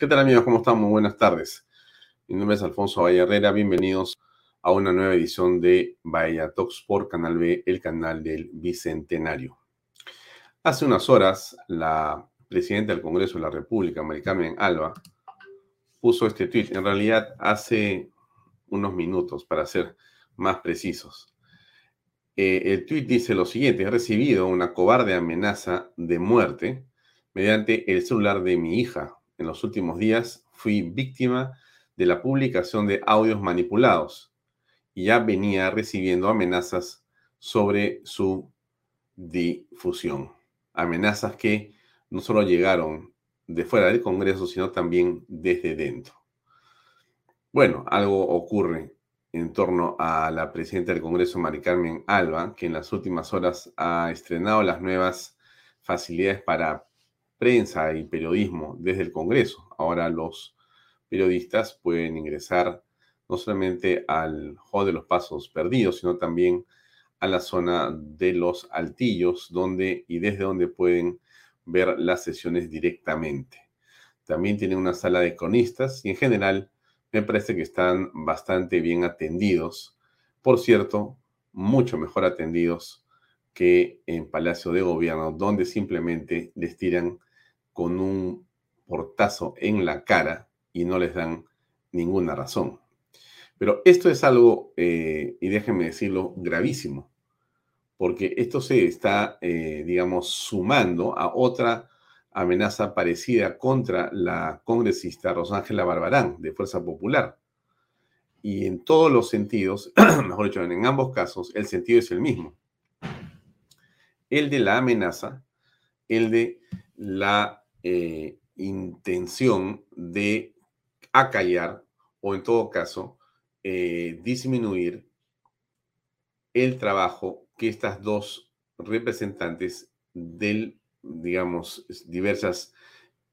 ¿Qué tal amigos? ¿Cómo están? Muy buenas tardes. Mi nombre es Alfonso Valle Herrera. Bienvenidos a una nueva edición de Bahía Talks por Canal B, el canal del Bicentenario. Hace unas horas, la presidenta del Congreso de la República, Mari Carmen Alba, puso este tweet. En realidad, hace unos minutos, para ser más precisos. Eh, el tweet dice lo siguiente: he recibido una cobarde amenaza de muerte mediante el celular de mi hija, en los últimos días fui víctima de la publicación de audios manipulados y ya venía recibiendo amenazas sobre su difusión. Amenazas que no solo llegaron de fuera del Congreso, sino también desde dentro. Bueno, algo ocurre en torno a la presidenta del Congreso, Mari Carmen Alba, que en las últimas horas ha estrenado las nuevas facilidades para prensa y periodismo desde el Congreso. Ahora los periodistas pueden ingresar no solamente al Hall de los Pasos Perdidos, sino también a la zona de los altillos, donde y desde donde pueden ver las sesiones directamente. También tienen una sala de cronistas y en general me parece que están bastante bien atendidos. Por cierto, mucho mejor atendidos que en Palacio de Gobierno, donde simplemente les tiran con un portazo en la cara y no les dan ninguna razón. Pero esto es algo, eh, y déjenme decirlo, gravísimo, porque esto se está, eh, digamos, sumando a otra amenaza parecida contra la congresista Rosángela Barbarán, de Fuerza Popular. Y en todos los sentidos, mejor dicho, en ambos casos, el sentido es el mismo. El de la amenaza, el de la eh, intención de acallar o en todo caso eh, disminuir el trabajo que estas dos representantes del, digamos, diversas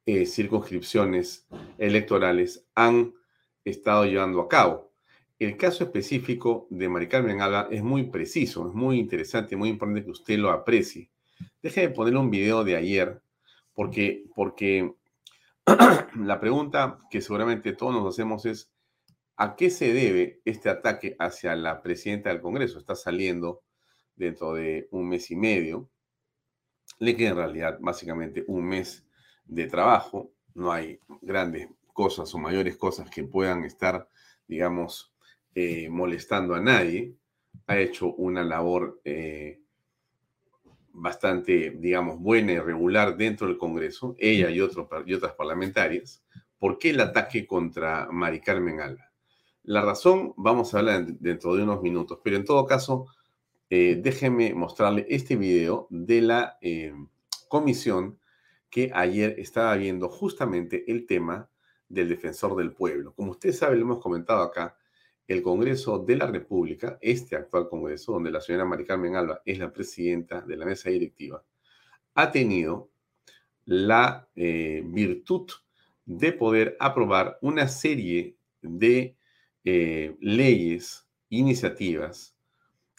eh, circunscripciones electorales han estado llevando a cabo. El caso específico de Mari Carmen Alba es muy preciso, es muy interesante, muy importante que usted lo aprecie. Déjeme poner un video de ayer porque, porque la pregunta que seguramente todos nos hacemos es, ¿a qué se debe este ataque hacia la presidenta del Congreso? Está saliendo dentro de un mes y medio. Le queda en realidad básicamente un mes de trabajo. No hay grandes cosas o mayores cosas que puedan estar, digamos, eh, molestando a nadie. Ha hecho una labor eh, bastante, digamos, buena y regular dentro del Congreso, ella y, otro, y otras parlamentarias, ¿por qué el ataque contra Mari Carmen Alba? La razón vamos a hablar dentro de unos minutos, pero en todo caso, eh, déjenme mostrarle este video de la eh, comisión que ayer estaba viendo justamente el tema del defensor del pueblo. Como usted sabe, lo hemos comentado acá, el Congreso de la República, este actual Congreso, donde la señora Mari Carmen Alba es la presidenta de la mesa directiva, ha tenido la eh, virtud de poder aprobar una serie de eh, leyes, iniciativas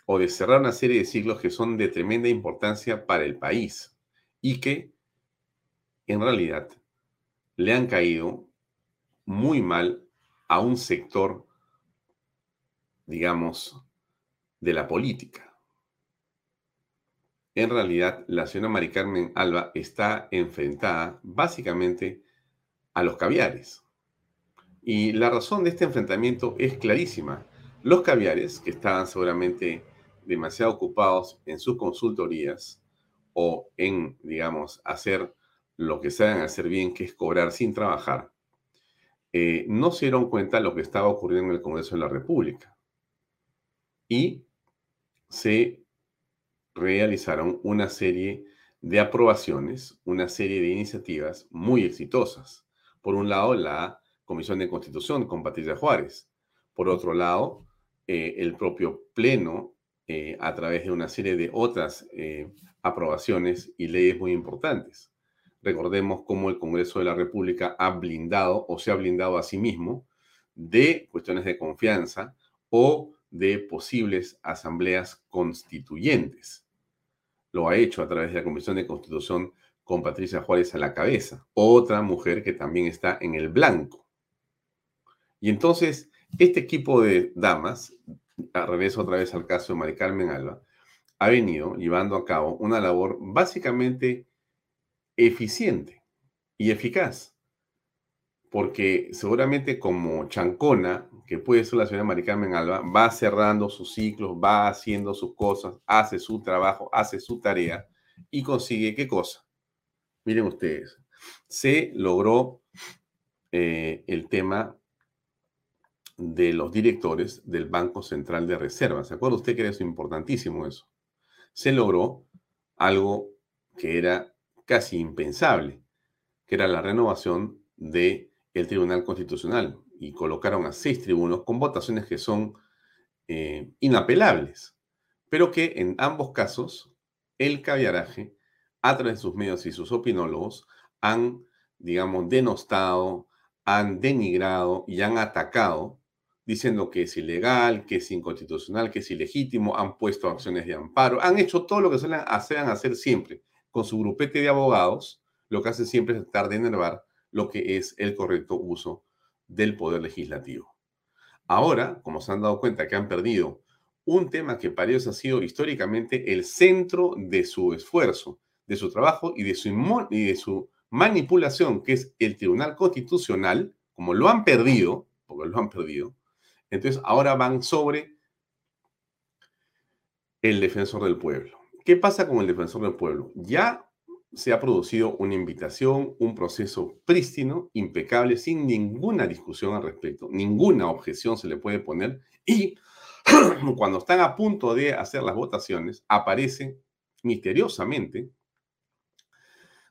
o de cerrar una serie de siglos que son de tremenda importancia para el país y que en realidad le han caído muy mal a un sector digamos, de la política. en realidad la señora Mari Carmen Alba está enfrentada básicamente a los caviares. Y la razón de este enfrentamiento es clarísima. Los caviares, que estaban seguramente demasiado ocupados en sus consultorías o en, digamos, hacer lo que saben hacer bien, que es cobrar sin trabajar, eh, no se dieron cuenta de lo que estaba ocurriendo en el Congreso de la República. Y se realizaron una serie de aprobaciones, una serie de iniciativas muy exitosas. Por un lado, la Comisión de Constitución con Patricia Juárez. Por otro lado, eh, el propio Pleno, eh, a través de una serie de otras eh, aprobaciones y leyes muy importantes. Recordemos cómo el Congreso de la República ha blindado o se ha blindado a sí mismo de cuestiones de confianza o de posibles asambleas constituyentes. Lo ha hecho a través de la Comisión de Constitución con Patricia Juárez a la cabeza, otra mujer que también está en el blanco. Y entonces, este equipo de damas, regreso otra vez al caso de Mari Carmen Alba, ha venido llevando a cabo una labor básicamente eficiente y eficaz. Porque seguramente como chancona, que puede ser la señora Mari Carmen Alba, va cerrando sus ciclos, va haciendo sus cosas, hace su trabajo, hace su tarea y consigue qué cosa. Miren ustedes, se logró eh, el tema de los directores del Banco Central de Reservas. ¿Se acuerda usted que era eso importantísimo eso? Se logró algo que era casi impensable, que era la renovación del el Tribunal Constitucional y colocaron a seis tribunos con votaciones que son eh, inapelables, pero que en ambos casos el caviaraje, a través de sus medios y sus opinólogos, han, digamos, denostado, han denigrado y han atacado, diciendo que es ilegal, que es inconstitucional, que es ilegítimo, han puesto acciones de amparo, han hecho todo lo que suelen hacer, hacer siempre. Con su grupete de abogados, lo que hacen siempre es tratar de enervar lo que es el correcto uso del poder legislativo. Ahora, como se han dado cuenta que han perdido un tema que para ellos ha sido históricamente el centro de su esfuerzo, de su trabajo y de su, y de su manipulación, que es el Tribunal Constitucional, como lo han perdido, porque lo han perdido, entonces ahora van sobre el defensor del pueblo. ¿Qué pasa con el defensor del pueblo? Ya se ha producido una invitación, un proceso prístino, impecable, sin ninguna discusión al respecto, ninguna objeción se le puede poner y cuando están a punto de hacer las votaciones, aparece misteriosamente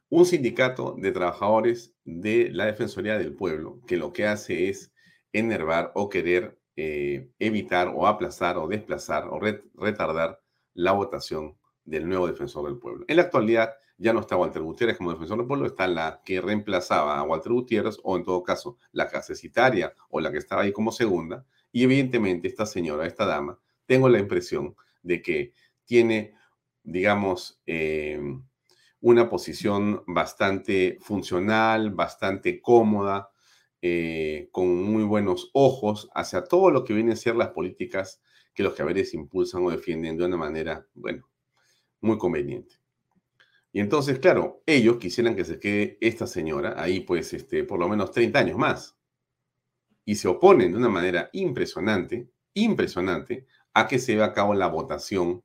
un sindicato de trabajadores de la Defensoría del Pueblo que lo que hace es enervar o querer eh, evitar o aplazar o desplazar o retardar la votación del nuevo defensor del pueblo. En la actualidad, ya no está Walter Gutiérrez como defensor del pueblo, está la que reemplazaba a Walter Gutiérrez, o en todo caso, la casecitaria o la que estaba ahí como segunda. Y evidentemente, esta señora, esta dama, tengo la impresión de que tiene, digamos, eh, una posición bastante funcional, bastante cómoda, eh, con muy buenos ojos hacia todo lo que vienen a ser las políticas que los caberes impulsan o defienden de una manera, bueno, muy conveniente. Y entonces, claro, ellos quisieran que se quede esta señora ahí, pues, este, por lo menos 30 años más. Y se oponen de una manera impresionante, impresionante, a que se lleve a cabo la votación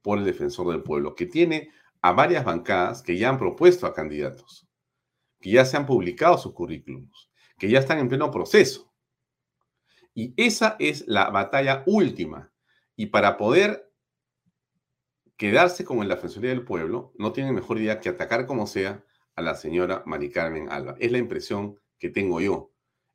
por el defensor del pueblo, que tiene a varias bancadas que ya han propuesto a candidatos, que ya se han publicado sus currículums, que ya están en pleno proceso. Y esa es la batalla última. Y para poder quedarse como en la Defensoría del Pueblo, no tiene mejor idea que atacar como sea a la señora Mari Carmen Alba. Es la impresión que tengo yo.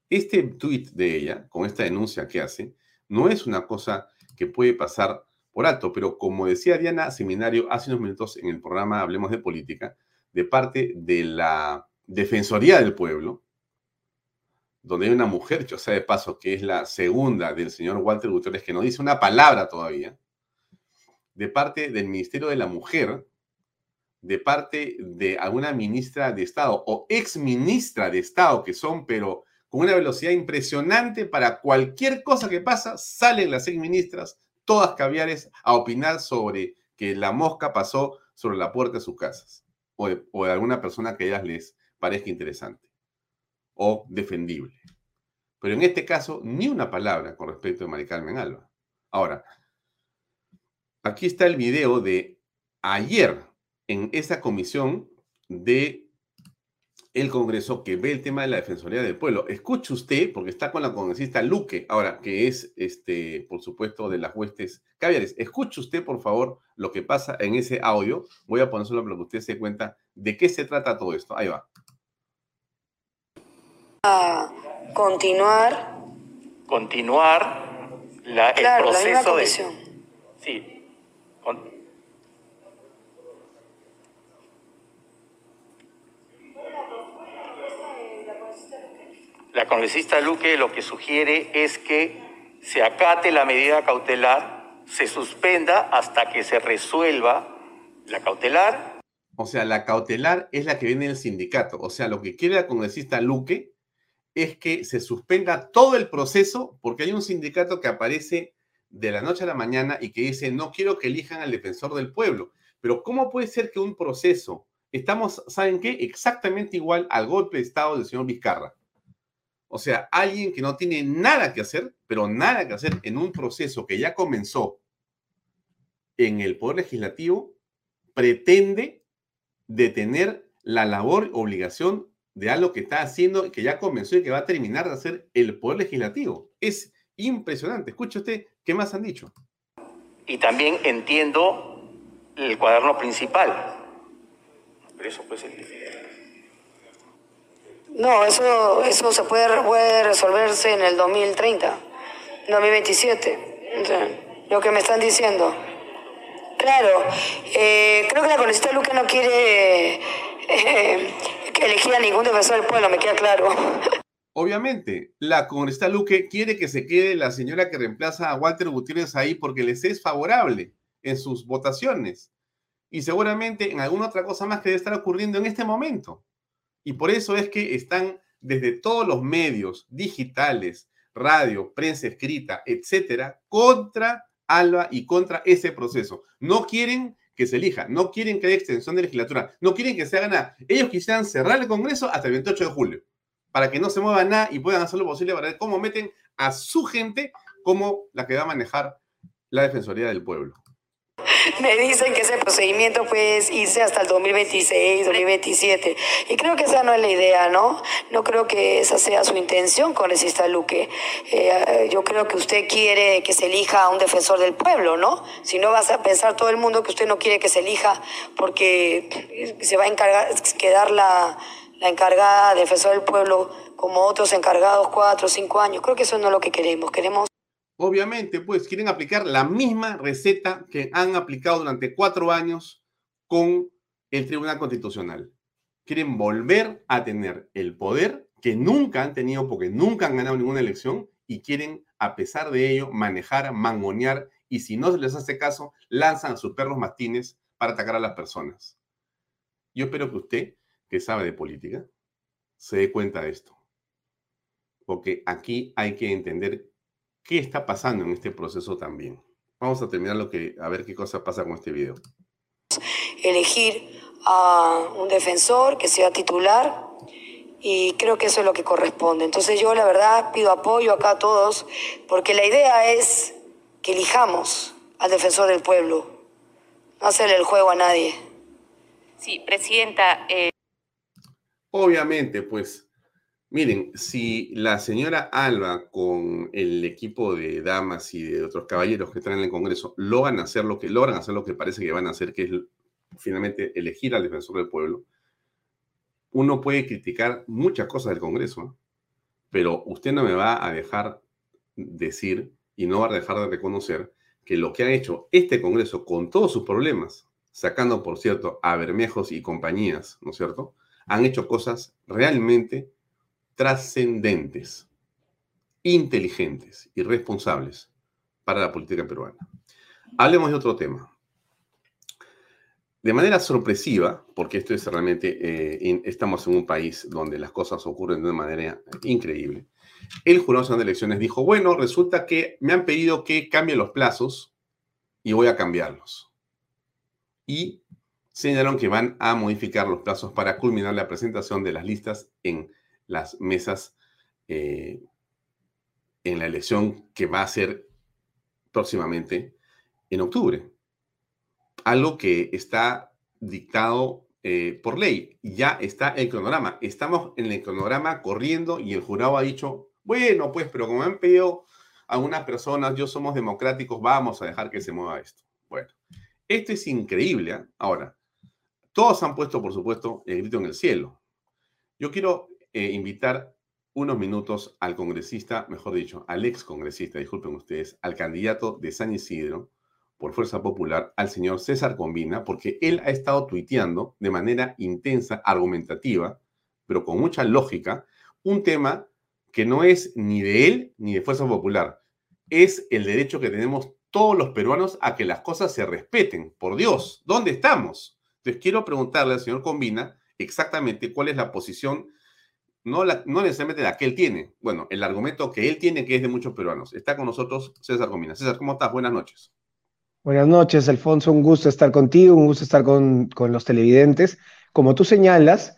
Este tuit de ella, con esta denuncia que hace, no es una cosa que puede pasar por alto, pero como decía Diana Seminario hace unos minutos en el programa Hablemos de Política, de parte de la Defensoría del Pueblo, donde hay una mujer, yo sé de paso, que es la segunda del señor Walter Gutiérrez, que no dice una palabra todavía, de parte del Ministerio de la Mujer, de parte de alguna ministra de Estado o ex ministra de Estado, que son, pero con una velocidad impresionante para cualquier cosa que pasa, salen las ex ministras, todas caviares, a opinar sobre que la mosca pasó sobre la puerta de sus casas o de, de alguna persona que a ellas les parezca interesante o defendible. Pero en este caso, ni una palabra con respecto a Mari Carmen Alba. Ahora, aquí está el video de ayer en esa comisión de el Congreso que ve el tema de la Defensoría del Pueblo. Escuche usted, porque está con la congresista Luque, ahora, que es, este, por supuesto, de las huestes caviares. Escuche usted, por favor, lo que pasa en ese audio. Voy a poner solo para que usted se dé cuenta de qué se trata todo esto. Ahí va. A continuar. Continuar la, Claro, el la misma proceso de... comisión. Sí. Con- La congresista Luque lo que sugiere es que se acate la medida cautelar, se suspenda hasta que se resuelva la cautelar O sea, la cautelar es la que viene del sindicato. O sea, lo que quiere la congresista Luque es que se suspenda todo el proceso porque hay un sindicato que aparece de la noche a la mañana y que dice, no quiero que elijan al defensor del pueblo. Pero ¿cómo puede ser que un proceso, estamos, ¿saben qué? Exactamente igual al golpe de Estado del señor Vizcarra. O sea, alguien que no tiene nada que hacer, pero nada que hacer en un proceso que ya comenzó en el Poder Legislativo, pretende detener la labor, obligación de algo que está haciendo, que ya comenzó y que va a terminar de hacer el Poder Legislativo. Es impresionante. Escuche usted, ¿qué más han dicho? y también entiendo el cuaderno principal. Pero eso pues el... No, eso, eso se puede, puede resolverse en el 2030, 2027. O sea, lo que me están diciendo. Claro, eh, creo que la congresista Luque no quiere eh, que elegir a ningún defensor del pueblo, me queda claro. Obviamente, la congresista Luque quiere que se quede la señora que reemplaza a Walter Gutiérrez ahí porque les es favorable en sus votaciones. Y seguramente en alguna otra cosa más que debe estar ocurriendo en este momento. Y por eso es que están desde todos los medios digitales, radio, prensa escrita, etcétera, contra Alba y contra ese proceso. No quieren que se elija, no quieren que haya extensión de legislatura, no quieren que se haga nada. Ellos quisieran cerrar el Congreso hasta el 28 de julio, para que no se mueva nada y puedan hacer lo posible para ver cómo meten a su gente como la que va a manejar la Defensoría del Pueblo. Me dicen que ese procedimiento puede irse hasta el 2026, 2027. Y creo que esa no es la idea, ¿no? No creo que esa sea su intención, congresista Luque. Eh, yo creo que usted quiere que se elija a un defensor del pueblo, ¿no? Si no vas a pensar todo el mundo que usted no quiere que se elija porque se va a encargar, quedar la, la encargada defensor del pueblo como otros encargados cuatro cinco años. Creo que eso no es lo que queremos. Queremos Obviamente, pues quieren aplicar la misma receta que han aplicado durante cuatro años con el Tribunal Constitucional. Quieren volver a tener el poder que nunca han tenido porque nunca han ganado ninguna elección y quieren, a pesar de ello, manejar, mangonear y si no se les hace caso, lanzan sus perros mastines para atacar a las personas. Yo espero que usted, que sabe de política, se dé cuenta de esto. Porque aquí hay que entender qué está pasando en este proceso también. Vamos a terminar lo que, a ver qué cosa pasa con este video. elegir a un defensor que sea titular y creo que eso es lo que corresponde. Entonces yo la verdad pido apoyo acá a todos porque la idea es que elijamos al defensor del pueblo, no hacerle el juego a nadie. Sí, Presidenta, eh, Obviamente, pues, miren, si la señora Alba con el equipo de damas y de otros caballeros que están en el Congreso logran hacer lo que logran hacer lo que parece que van a hacer, que es finalmente elegir al defensor del pueblo, uno puede criticar muchas cosas del Congreso, ¿no? pero usted no me va a dejar decir y no va a dejar de reconocer que lo que ha hecho este Congreso con todos sus problemas, sacando, por cierto, a Bermejos y compañías, ¿no es cierto?, han hecho cosas realmente trascendentes, inteligentes y responsables para la política peruana. Hablemos de otro tema. De manera sorpresiva, porque esto es realmente, eh, estamos en un país donde las cosas ocurren de una manera increíble, el Jurado Nacional de Elecciones dijo, bueno, resulta que me han pedido que cambie los plazos y voy a cambiarlos. Y señalaron que van a modificar los plazos para culminar la presentación de las listas en las mesas eh, en la elección que va a ser próximamente en octubre. Algo que está dictado eh, por ley. Ya está el cronograma. Estamos en el cronograma corriendo y el jurado ha dicho, bueno, pues, pero como han pedido algunas personas, yo somos democráticos, vamos a dejar que se mueva esto. Bueno, esto es increíble. ¿eh? Ahora, todos han puesto, por supuesto, el grito en el cielo. Yo quiero eh, invitar unos minutos al congresista, mejor dicho, al ex congresista, disculpen ustedes, al candidato de San Isidro por Fuerza Popular, al señor César Combina, porque él ha estado tuiteando de manera intensa, argumentativa, pero con mucha lógica, un tema que no es ni de él ni de Fuerza Popular, es el derecho que tenemos todos los peruanos a que las cosas se respeten. Por Dios, ¿dónde estamos? Entonces quiero preguntarle al señor Combina exactamente cuál es la posición no, no necesariamente la que él tiene, bueno, el argumento que él tiene que es de muchos peruanos. Está con nosotros César Comina. César, ¿cómo estás? Buenas noches. Buenas noches, Alfonso. Un gusto estar contigo, un gusto estar con, los televidentes. Como tú señalas,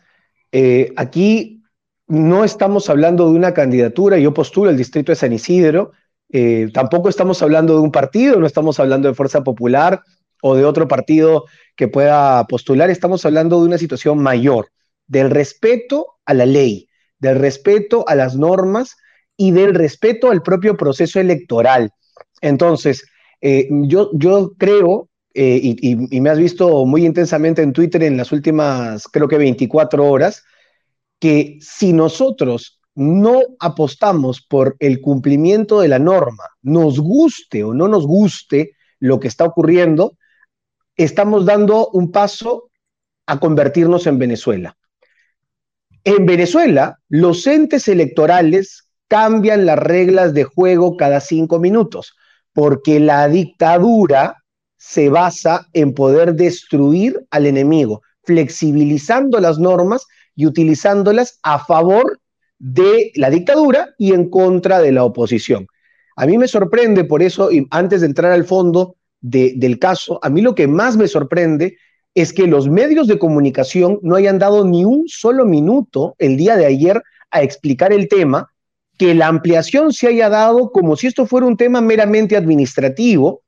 eh, aquí no estamos hablando de una candidatura, yo postulo el distrito de San Isidro, eh, tampoco estamos hablando de un partido, no estamos hablando de Fuerza Popular o de otro partido que pueda postular, estamos hablando de una situación mayor, del respeto a la ley, del respeto a las normas y del respeto al propio proceso electoral. Entonces, eh, yo, yo creo, eh, y, me has visto muy intensamente en Twitter en las últimas, creo que 24 horas, que si nosotros no apostamos por el cumplimiento de la norma, nos guste o no nos guste lo que está ocurriendo, estamos dando un paso a convertirnos en Venezuela. En Venezuela, los entes electorales cambian las reglas de juego cada cinco minutos, porque la dictadura se basa en poder destruir al enemigo, flexibilizando las normas y utilizándolas a favor de la dictadura y en contra de la oposición. A mí me sorprende, por eso, y antes de entrar al fondo del caso, a mí lo que más me sorprende es que los medios de comunicación no hayan dado ni un solo minuto el día de ayer a explicar el tema, que la ampliación se haya dado como si esto fuera un tema meramente administrativo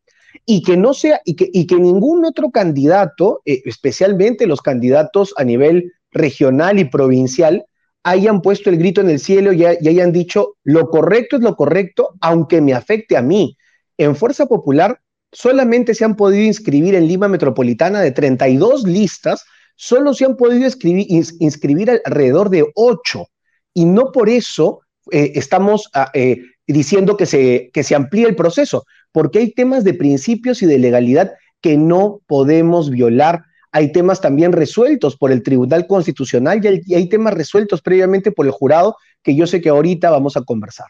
y que no sea y que, y que ningún otro candidato, eh, especialmente los candidatos a nivel regional y provincial, hayan puesto el grito en el cielo y, y hayan dicho lo correcto es lo correcto, aunque me afecte a mí. En Fuerza Popular solamente se han podido inscribir en Lima Metropolitana de 32 listas, solo se han podido inscribir, alrededor de 8. Y no por eso eh, estamos ah, eh, diciendo que se, que se amplíe el proceso, porque hay temas de principios y de legalidad que no podemos violar. Hay temas también resueltos por el Tribunal Constitucional y hay, temas resueltos previamente por el jurado que yo sé que ahorita vamos a conversar.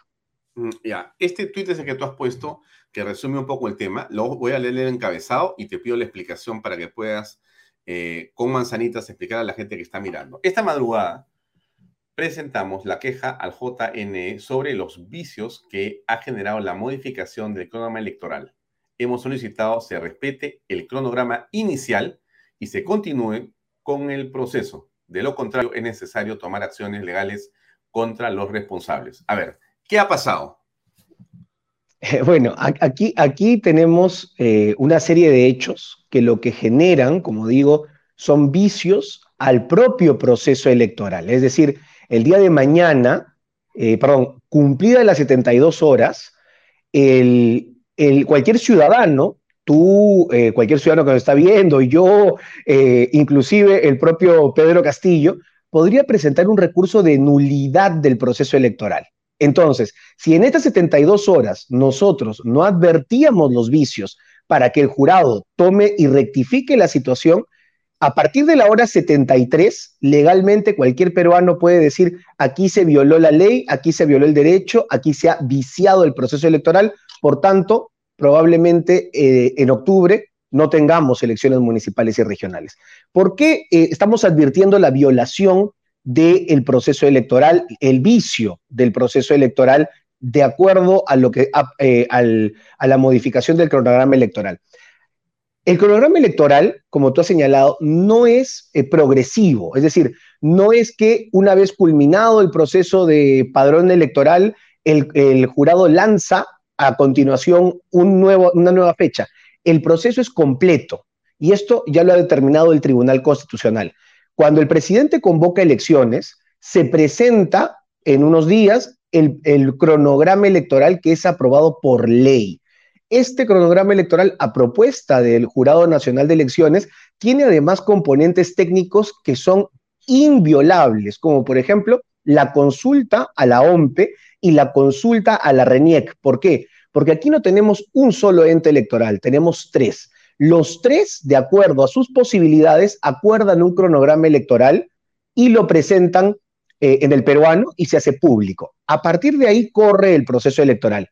Mm, ya, este tuit es el que tú has puesto que resume un poco el tema. Luego voy a leer el encabezado y te pido la explicación para que puedas eh, con manzanitas explicar a la gente que está mirando. Esta madrugada presentamos la queja al JNE sobre los vicios que ha generado la modificación del cronograma electoral. Hemos solicitado se respete el cronograma inicial y se continúe con el proceso. De lo contrario, es necesario tomar acciones legales contra los responsables. A ver, ¿qué ha pasado? Bueno, aquí, aquí tenemos eh, una serie de hechos que lo que generan, como digo, son vicios al propio proceso electoral. Es decir, el día de mañana, eh, perdón, cumplida las 72 horas, el, cualquier ciudadano, tú, eh, cualquier ciudadano que nos está viendo, yo, inclusive el propio Pedro Castillo, podría presentar un recurso de nulidad del proceso electoral. Entonces, si en estas 72 horas nosotros no advertíamos los vicios para que el jurado tome y rectifique la situación, a partir de la hora 73, legalmente cualquier peruano puede decir, aquí se violó la ley, aquí se violó el derecho, aquí se ha viciado el proceso electoral, por tanto, probablemente eh, en octubre no tengamos elecciones municipales y regionales. ¿Por qué eh, estamos advirtiendo la violación del proceso electoral, el vicio del proceso electoral de acuerdo a lo que a, eh, a la modificación del cronograma electoral. El cronograma electoral, como tú has señalado, no es eh, progresivo, es decir, no es que una vez culminado el proceso de padrón electoral, el, jurado lanza a continuación una nueva fecha. El proceso es completo y esto ya lo ha determinado el Tribunal Constitucional. Cuando el presidente convoca elecciones, se presenta en unos días el, cronograma electoral que es aprobado por ley. Este cronograma electoral, a propuesta del Jurado Nacional de Elecciones, tiene además componentes técnicos que son inviolables, como por ejemplo la consulta a la OMPE y la consulta a la RENIEC. ¿Por qué? Porque aquí no tenemos un solo ente electoral, tenemos tres. Los tres, de acuerdo a sus posibilidades, acuerdan un cronograma electoral y lo presentan eh, en el peruano y se hace público. A partir de ahí corre el proceso electoral.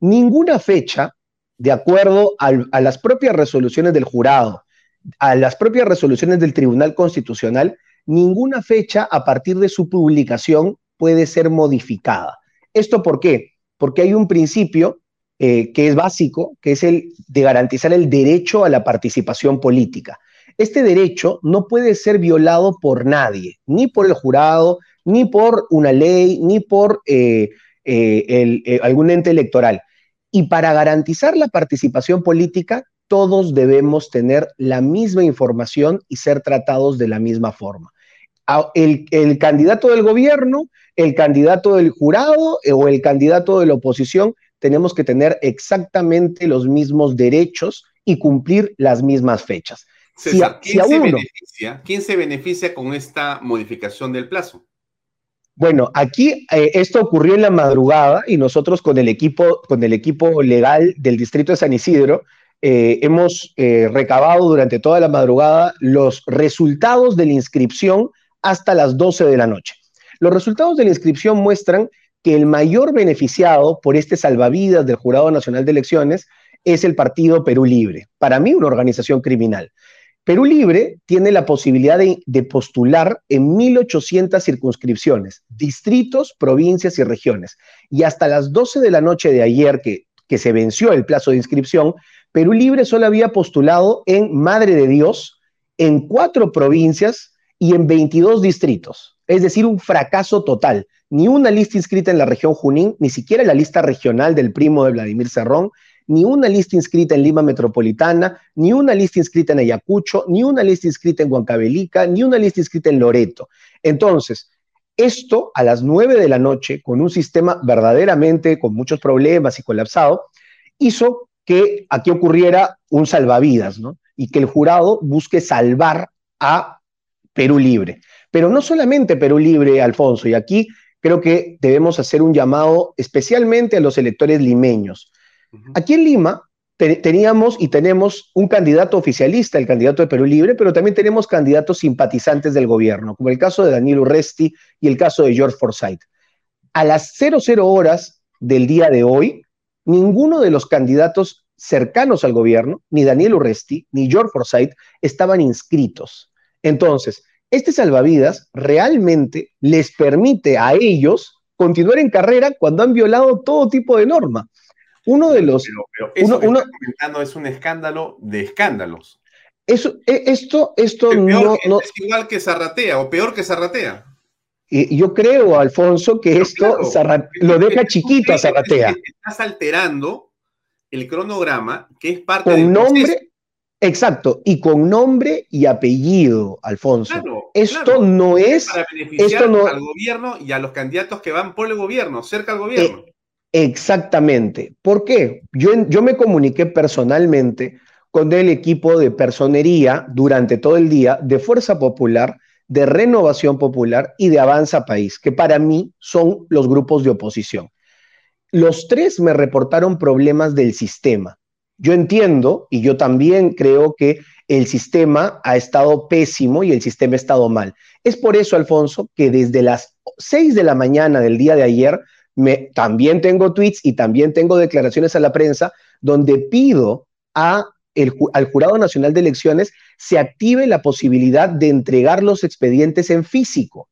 Ninguna fecha de acuerdo a las propias resoluciones del jurado, a las propias resoluciones del Tribunal Constitucional, ninguna fecha a partir de su publicación puede ser modificada. ¿Esto por qué? Porque hay un principio eh, que es básico, que es el de garantizar el derecho a la participación política. Este derecho no puede ser violado por nadie, ni por el jurado, ni por una ley, ni por eh, eh, algún ente electoral. Y para garantizar la participación política, todos debemos tener la misma información y ser tratados de la misma forma. El, candidato del gobierno, el candidato del jurado o el candidato de la oposición, tenemos que tener exactamente los mismos derechos y cumplir las mismas fechas. ¿quién se beneficia con esta modificación del plazo? Bueno, aquí eh, esto ocurrió en la madrugada y nosotros con el equipo, con el equipo legal del distrito de San Isidro eh, hemos eh, recabado durante toda la madrugada los resultados de la inscripción hasta las 12 de la noche. Los resultados de la inscripción muestran que el mayor beneficiado por este salvavidas del Jurado Nacional de Elecciones es el Partido Perú Libre, para mí una organización criminal. Perú Libre tiene la posibilidad de, postular en 1.800 circunscripciones, distritos, provincias y regiones. Y hasta las 12 de la noche de ayer, que, que se venció el plazo de inscripción, Perú Libre solo había postulado en Madre de Dios, en cuatro provincias y en 22 distritos. Es decir, un fracaso total. Ni una lista inscrita en la región Junín, ni siquiera la lista regional del primo de Vladimir Cerrón, ni una lista inscrita en Lima Metropolitana, ni una lista inscrita en Ayacucho, ni una lista inscrita en Huancavelica, ni una lista inscrita en Loreto. Entonces, esto a las nueve de la noche, con un sistema verdaderamente con muchos problemas y colapsado, hizo que aquí ocurriera un salvavidas, ¿no? Y que el jurado busque salvar a Perú Libre. Pero no solamente Perú Libre, Alfonso, y aquí creo que debemos hacer un llamado especialmente a los electores limeños. Aquí en Lima teníamos y tenemos un candidato oficialista, el candidato de Perú Libre, pero también tenemos candidatos simpatizantes del gobierno, como el caso de Daniel Urresti y el caso de George Forsyth. A las 00 horas del día de hoy, ninguno de los candidatos cercanos al gobierno, ni Daniel Urresti, ni George Forsyth, estaban inscritos. Entonces, este salvavidas realmente les permite a ellos continuar en carrera cuando han violado todo tipo de norma. Uno de los. Pero, eso que comentando es un escándalo de escándalos. Eso, e, esto, esto no, Es igual que Zarratea o peor que Zarratea. Y yo creo, Alfonso, que esto lo deja chiquito a Zarratea. Estás alterando el cronograma, que es parte con nombre, Exacto, y con nombre y apellido, Alfonso. esto no es. Para beneficiar al gobierno y a los candidatos que van por el gobierno, cerca al gobierno. Eh, Exactamente. ¿Por qué? Yo, yo me comuniqué personalmente con el equipo de personería durante todo el día de Fuerza Popular, de Renovación Popular y de Avanza País, que para mí son los grupos de oposición. Los tres me reportaron problemas del sistema. Yo entiendo y yo también creo que el sistema ha estado pésimo y el sistema ha estado mal. Es por eso, Alfonso, que desde las 6 de la mañana del día de ayer también tengo tweets y también tengo declaraciones a la prensa donde pido a al Jurado Nacional de Elecciones se active la posibilidad de entregar los expedientes en físico.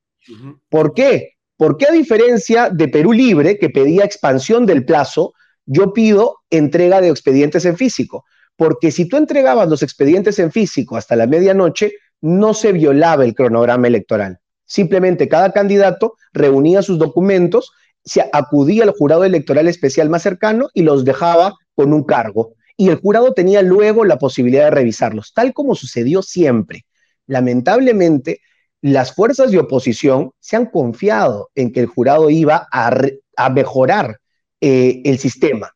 ¿Por qué? Porque a diferencia de Perú Libre, que pedía expansión del plazo, yo pido entrega de expedientes en físico. porque si tú entregabas los expedientes en físico hasta la medianoche, no se violaba el cronograma electoral. Simplemente cada candidato reunía sus documentos, se acudía al jurado electoral especial más cercano y los dejaba con un cargo. Y el jurado tenía luego la posibilidad de revisarlos, tal como sucedió siempre. Lamentablemente, las fuerzas de oposición se han confiado en que el jurado iba a, mejorar eh, el sistema.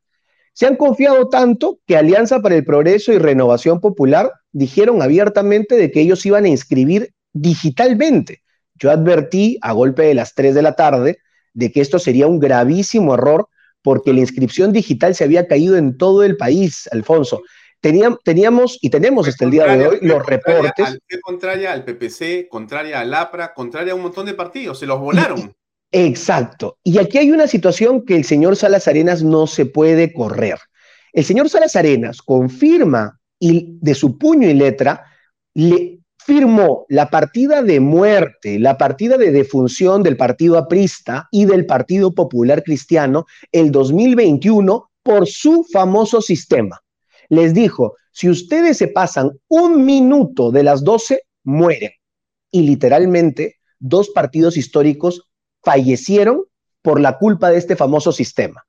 Se han confiado tanto que Alianza para el Progreso y Renovación Popular dijeron abiertamente de que ellos iban a inscribir digitalmente. Yo advertí a golpe de las 3 de la tarde de que esto sería un gravísimo error porque la inscripción digital se había caído en todo el país, Alfonso. Teníamos, y tenemos hasta el día de hoy los reportes. Al, contraria al PPC, contraria al APRA, contraria a un montón de partidos, se los volaron. Exacto. Y aquí hay una situación que el señor Salas Arenas no se puede correr. El señor Salas Arenas confirma y de su puño y letra le firmó la partida de muerte, la partida de defunción del Partido Aprista y del Partido Popular Cristiano el 2021 por su famoso sistema les dijo, si ustedes se pasan un minuto de las 12, mueren. Y literalmente, dos partidos históricos fallecieron por la culpa de este famoso sistema.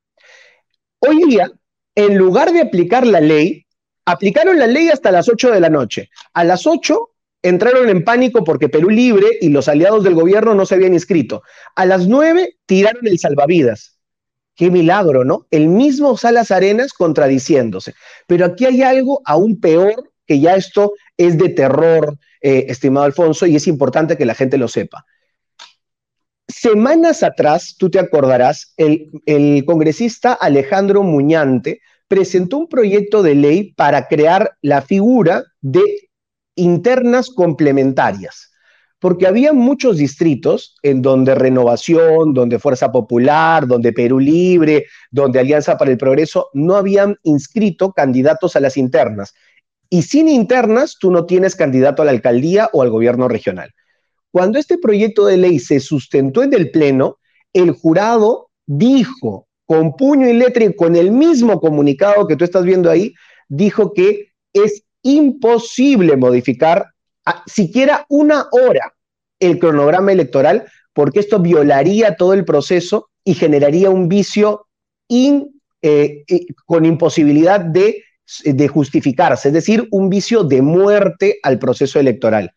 Hoy día, en lugar de aplicar la ley, aplicaron la ley hasta las 8 de la noche. A las 8 entraron en pánico porque Perú Libre y los aliados del gobierno no se habían inscrito. A las 9 tiraron el salvavidas. Qué milagro, ¿no? El mismo Salas Arenas contradiciéndose. Pero aquí hay algo aún peor, que ya esto es de terror, eh, estimado Alfonso, y es importante que la gente lo sepa. Semanas atrás, tú te acordarás, el, congresista Alejandro Muñante presentó un proyecto de ley para crear la figura de internas complementarias porque había muchos distritos en donde Renovación, donde Fuerza Popular, donde Perú Libre, donde Alianza para el Progreso no habían inscrito candidatos a las internas. Y sin internas, tú no tienes candidato a la alcaldía o al gobierno regional. Cuando este proyecto de ley se sustentó en el Pleno, el jurado dijo con puño y letra y con el mismo comunicado que tú estás viendo ahí, dijo que es imposible modificar siquiera una hora el cronograma electoral, porque esto violaría todo el proceso y generaría un vicio eh, con imposibilidad de, justificarse, es decir, un vicio de muerte al proceso electoral.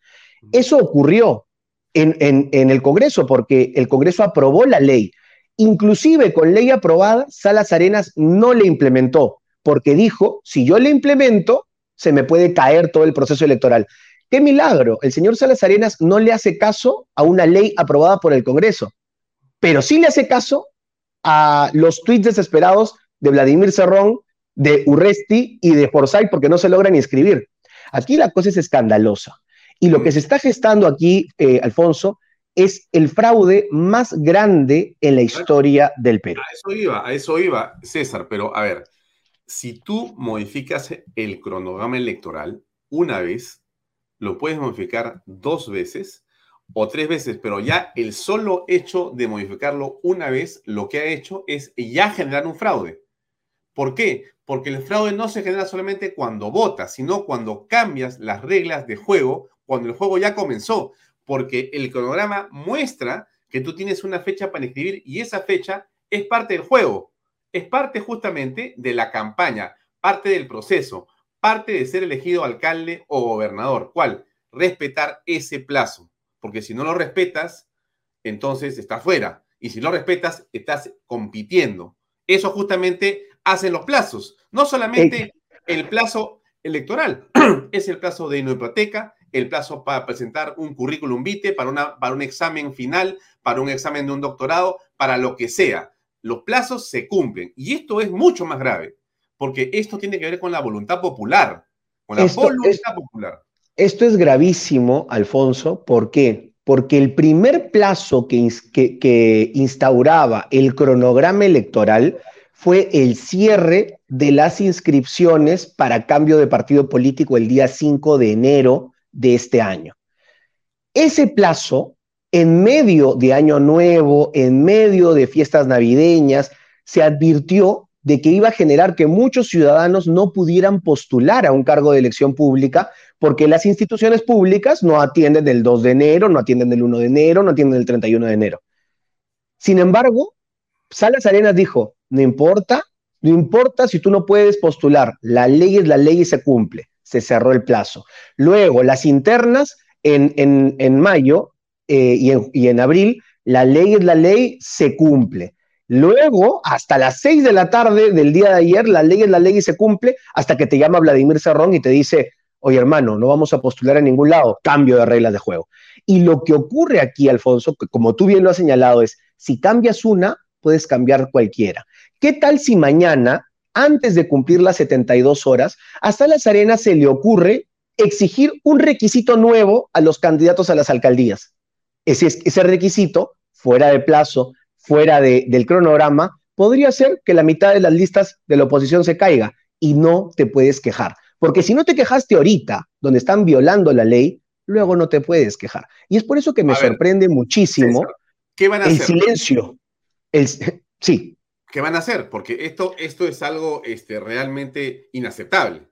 Eso ocurrió en, el Congreso, porque el Congreso aprobó la ley. Inclusive con ley aprobada, Salas Arenas no le implementó, porque dijo, si yo le implemento, se me puede caer todo el proceso electoral. ¡Qué milagro! El señor Salas Arenas no le hace caso a una ley aprobada por el Congreso, pero sí le hace caso a los tweets desesperados de Vladimir Cerrón, de Urresti y de Forsyth porque no se logran inscribir. Aquí la cosa es escandalosa. Y lo que se está gestando aquí, eh, Alfonso, es el fraude más grande en la historia del Perú. A eso iba, a eso iba, César, pero a ver, si tú modificas el cronograma electoral una vez, lo puedes modificar dos veces o tres veces, pero ya el solo hecho de modificarlo una vez, lo que ha hecho es ya generar un fraude. ¿Por qué? Porque el fraude no se genera solamente cuando votas, sino cuando cambias las reglas de juego, cuando el juego ya comenzó, porque el cronograma muestra que tú tienes una fecha para escribir y esa fecha es parte del juego, es parte justamente de la campaña, parte del proceso parte de ser elegido alcalde o gobernador. ¿Cuál? Respetar ese plazo, porque si no lo respetas, entonces estás fuera. Y si lo respetas, estás compitiendo. Eso justamente hacen los plazos. No solamente el plazo electoral, es el plazo de hipoteca, el plazo para presentar un currículum vitae, para, una, para un examen final, para un examen de un doctorado, para lo que sea. Los plazos se cumplen. Y esto es mucho más grave porque esto tiene que ver con la voluntad popular, con la voluntad popular. Esto es gravísimo, Alfonso, ¿por qué? Porque el primer plazo que, que instauraba el cronograma electoral fue el cierre de las inscripciones para cambio de partido político el día 5 de enero de este año. Ese plazo, en medio de Año Nuevo, en medio de fiestas navideñas, se advirtió de que iba a generar que muchos ciudadanos no pudieran postular a un cargo de elección pública porque las instituciones públicas no atienden el 2 de enero, no atienden el 1 de enero, no atienden el 31 de enero. Sin embargo, Salas Arenas dijo, no importa, no importa si tú no puedes postular, la ley es la ley y se cumple. Se cerró el plazo. Luego, las internas en, en, mayo eh, y, en, y en abril, la ley es la ley, se cumple. Luego, hasta las seis de la tarde del día de ayer, la ley es la ley y se cumple, hasta que te llama Vladimir Serrón y te dice, oye hermano, no vamos a postular a ningún lado, cambio de reglas de juego. Y lo que ocurre aquí, Alfonso, que como tú bien lo has señalado, es, si cambias una, puedes cambiar cualquiera. ¿Qué tal si mañana, antes de cumplir las 72 horas, hasta las arenas se le ocurre exigir un requisito nuevo a los candidatos a las alcaldías? Ese, ese requisito, fuera de plazo, fuera del cronograma, podría ser que la mitad de las listas de la oposición se caiga y no te puedes quejar. Porque si no te quejaste ahorita, donde están violando la ley, luego no te puedes quejar. Y es por eso que me sorprende muchísimo ¿qué van a el silencio. El, sí. ¿Qué van a hacer? Porque esto, esto es algo este, realmente inaceptable.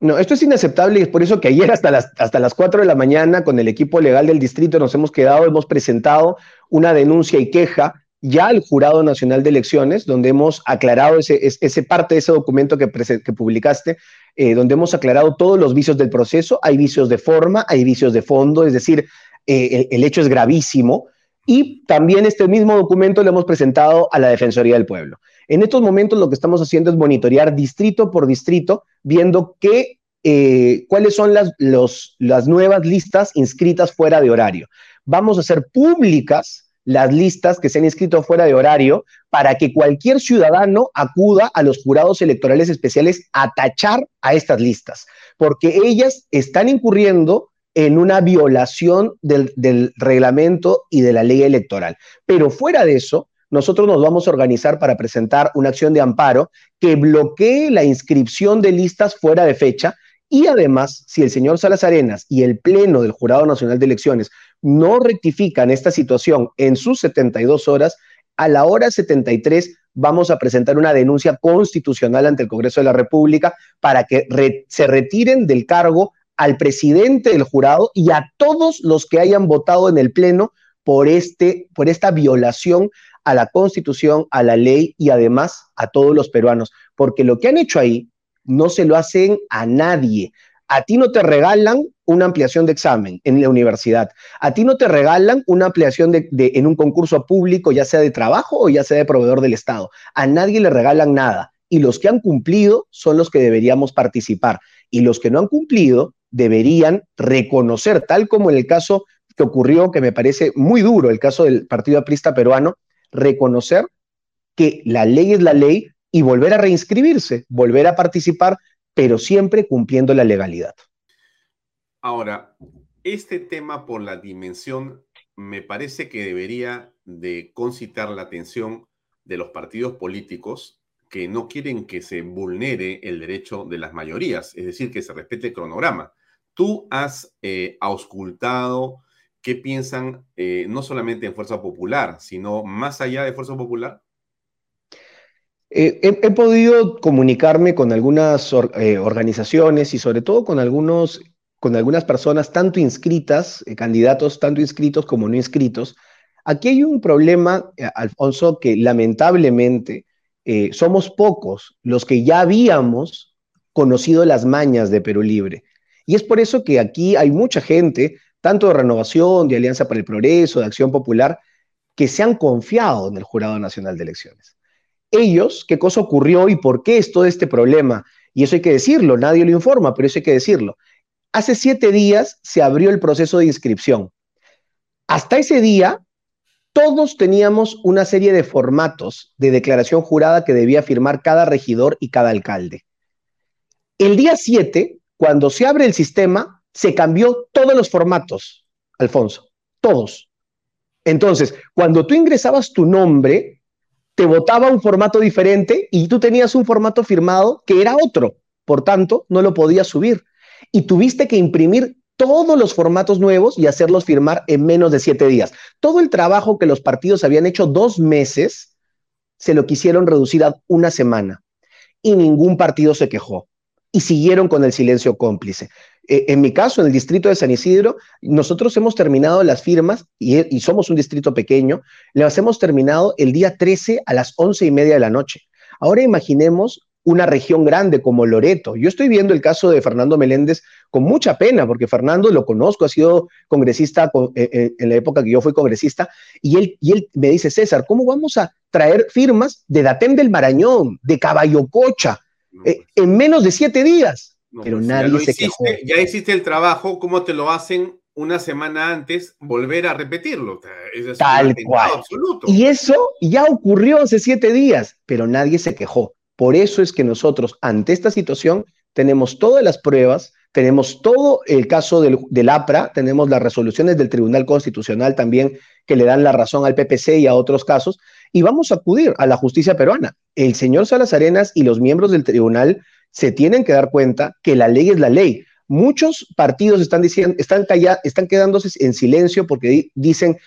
No, esto es inaceptable y es por eso que ayer hasta las, hasta las 4 de la mañana con el equipo legal del distrito nos hemos quedado, hemos presentado una denuncia y queja ya al Jurado Nacional de Elecciones, donde hemos aclarado ese, ese parte de ese documento que, que publicaste, eh, donde hemos aclarado todos los vicios del proceso. Hay vicios de forma, hay vicios de fondo, es decir, eh, el, hecho es gravísimo. Y también este mismo documento lo hemos presentado a la Defensoría del Pueblo. En estos momentos lo que estamos haciendo es monitorear distrito por distrito, viendo qué, eh, cuáles son las, las nuevas listas inscritas fuera de horario. Vamos a hacer públicas las listas que se han inscrito fuera de horario para que cualquier ciudadano acuda a los jurados electorales especiales a tachar a estas listas, porque ellas están incurriendo en una violación del, reglamento y de la ley electoral. Pero fuera de eso, nosotros nos vamos a organizar para presentar una acción de amparo que bloquee la inscripción de listas fuera de fecha y además, si el señor Salas Arenas y el Pleno del Jurado Nacional de Elecciones no rectifican esta situación en sus 72 horas, a la hora 73 vamos a presentar una denuncia constitucional ante el Congreso de la República para que se retiren del cargo al presidente del jurado y a todos los que hayan votado en el Pleno por, este, por esta violación a la Constitución, a la ley y además a todos los peruanos. Porque lo que han hecho ahí no se lo hacen a nadie. A ti no te regalan una ampliación de examen en la universidad. A ti no te regalan una ampliación de, en un concurso público, ya sea de trabajo o ya sea de proveedor del Estado. A nadie le regalan nada. Y los que han cumplido son los que deberíamos participar. Y los que no han cumplido deberían reconocer, tal como en el caso que ocurrió, que me parece muy duro, el caso del Partido Aprista Peruano, reconocer que la ley es la ley y volver a reinscribirse, volver a participar, pero siempre cumpliendo la legalidad. Ahora, este tema por la dimensión me parece que debería de concitar la atención de los partidos políticos que no quieren que se vulnere el derecho de las mayorías, es decir, que se respete el cronograma. Tú has eh, auscultado qué piensan eh, no solamente en Fuerza Popular, sino más allá de Fuerza Popular. Eh, he, podido comunicarme con algunas organizaciones y sobre todo con, algunos, con algunas personas, tanto inscritas, candidatos tanto inscritos como no inscritos. Aquí hay un problema, Alfonso, que lamentablemente somos pocos los que ya habíamos conocido las mañas de Perú Libre. Y es por eso que aquí hay mucha gente, tanto de Renovación, de Alianza para el Progreso, de Acción Popular, que se han confiado en el Jurado Nacional de Elecciones ellos qué cosa ocurrió y por qué es todo este problema. Y eso hay que decirlo, nadie lo informa, pero eso hay que decirlo. Hace siete días se abrió el proceso de inscripción. Hasta ese día, todos teníamos una serie de formatos de declaración jurada que debía firmar cada regidor y cada alcalde. El día 7, cuando se abre el sistema, se cambió todos los formatos, Alfonso, todos. Entonces, cuando tú ingresabas tu nombre, te votaba un formato diferente y tú tenías un formato firmado que era otro. Por tanto, no lo podías subir. Y tuviste que imprimir todos los formatos nuevos y hacerlos firmar en menos de siete días. Todo el trabajo que los partidos habían hecho dos meses se lo quisieron reducir a una semana y ningún partido se quejó y siguieron con el silencio cómplice. Eh, en mi caso, en el distrito de San Isidro, nosotros hemos terminado las firmas y, somos un distrito pequeño, las hemos terminado el día 13 a las 11 y media de la noche. Ahora imaginemos una región grande como Loreto. Yo estoy viendo el caso de Fernando Meléndez con mucha pena, porque Fernando lo conozco, ha sido congresista eh, eh, en la época que yo fui congresista, y él, y él me dice, César, ¿cómo vamos a traer firmas de Datén del Marañón, de Caballo Cocha, eh, pues. en menos de siete días? Pero pues, nadie se quejó. Ya existe el trabajo, ¿cómo te lo hacen una semana antes volver a repetirlo. Tal cual. Absoluto. Y eso ya ocurrió hace siete días, pero nadie se quejó. Por eso es que nosotros, ante esta situación, tenemos todas las pruebas, tenemos todo el caso del, APRA, tenemos las resoluciones del Tribunal Constitucional también que le dan la razón al PPC y a otros casos, y vamos a acudir a la justicia peruana. El señor Salas Arenas y los miembros del tribunal se tienen que dar cuenta que la ley es la ley. Muchos partidos están, diciendo, están, están quedándose en silencio porque dicen,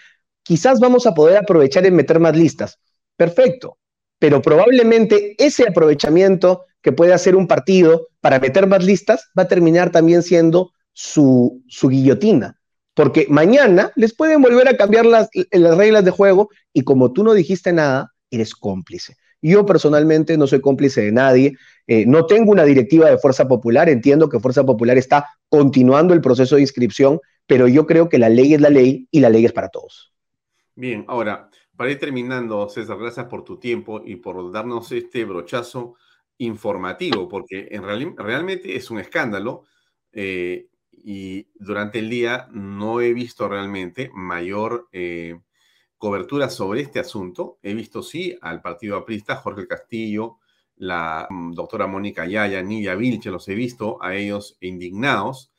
quizás vamos a poder aprovechar en meter más listas. Perfecto, pero probablemente ese aprovechamiento que puede hacer un partido para meter más listas va a terminar también siendo su, guillotina, porque mañana les pueden volver a cambiar las, las reglas de juego y como tú no dijiste nada, eres cómplice. Yo personalmente no soy cómplice de nadie, eh, no tengo una directiva de Fuerza Popular, entiendo que Fuerza Popular está continuando el proceso de inscripción, pero yo creo que la ley es la ley y la ley es para todos. Bien, ahora, para ir terminando, César, gracias por tu tiempo y por darnos este brochazo informativo, porque en realmente es un escándalo eh, y durante el día no he visto realmente mayor eh, cobertura sobre este asunto. He visto, sí, al partido aprista, Jorge Castillo, la mm, doctora Mónica Yaya, Nidia Vilche, los he visto a ellos indignados.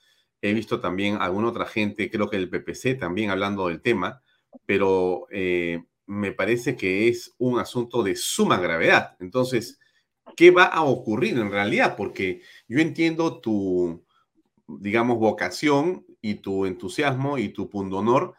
He visto también a alguna otra gente, creo que el PPC también hablando del tema, pero eh, me parece que es un asunto de suma gravedad. Entonces, ¿qué va a ocurrir en realidad? Porque yo entiendo tu, digamos, vocación y tu entusiasmo y tu pundonor,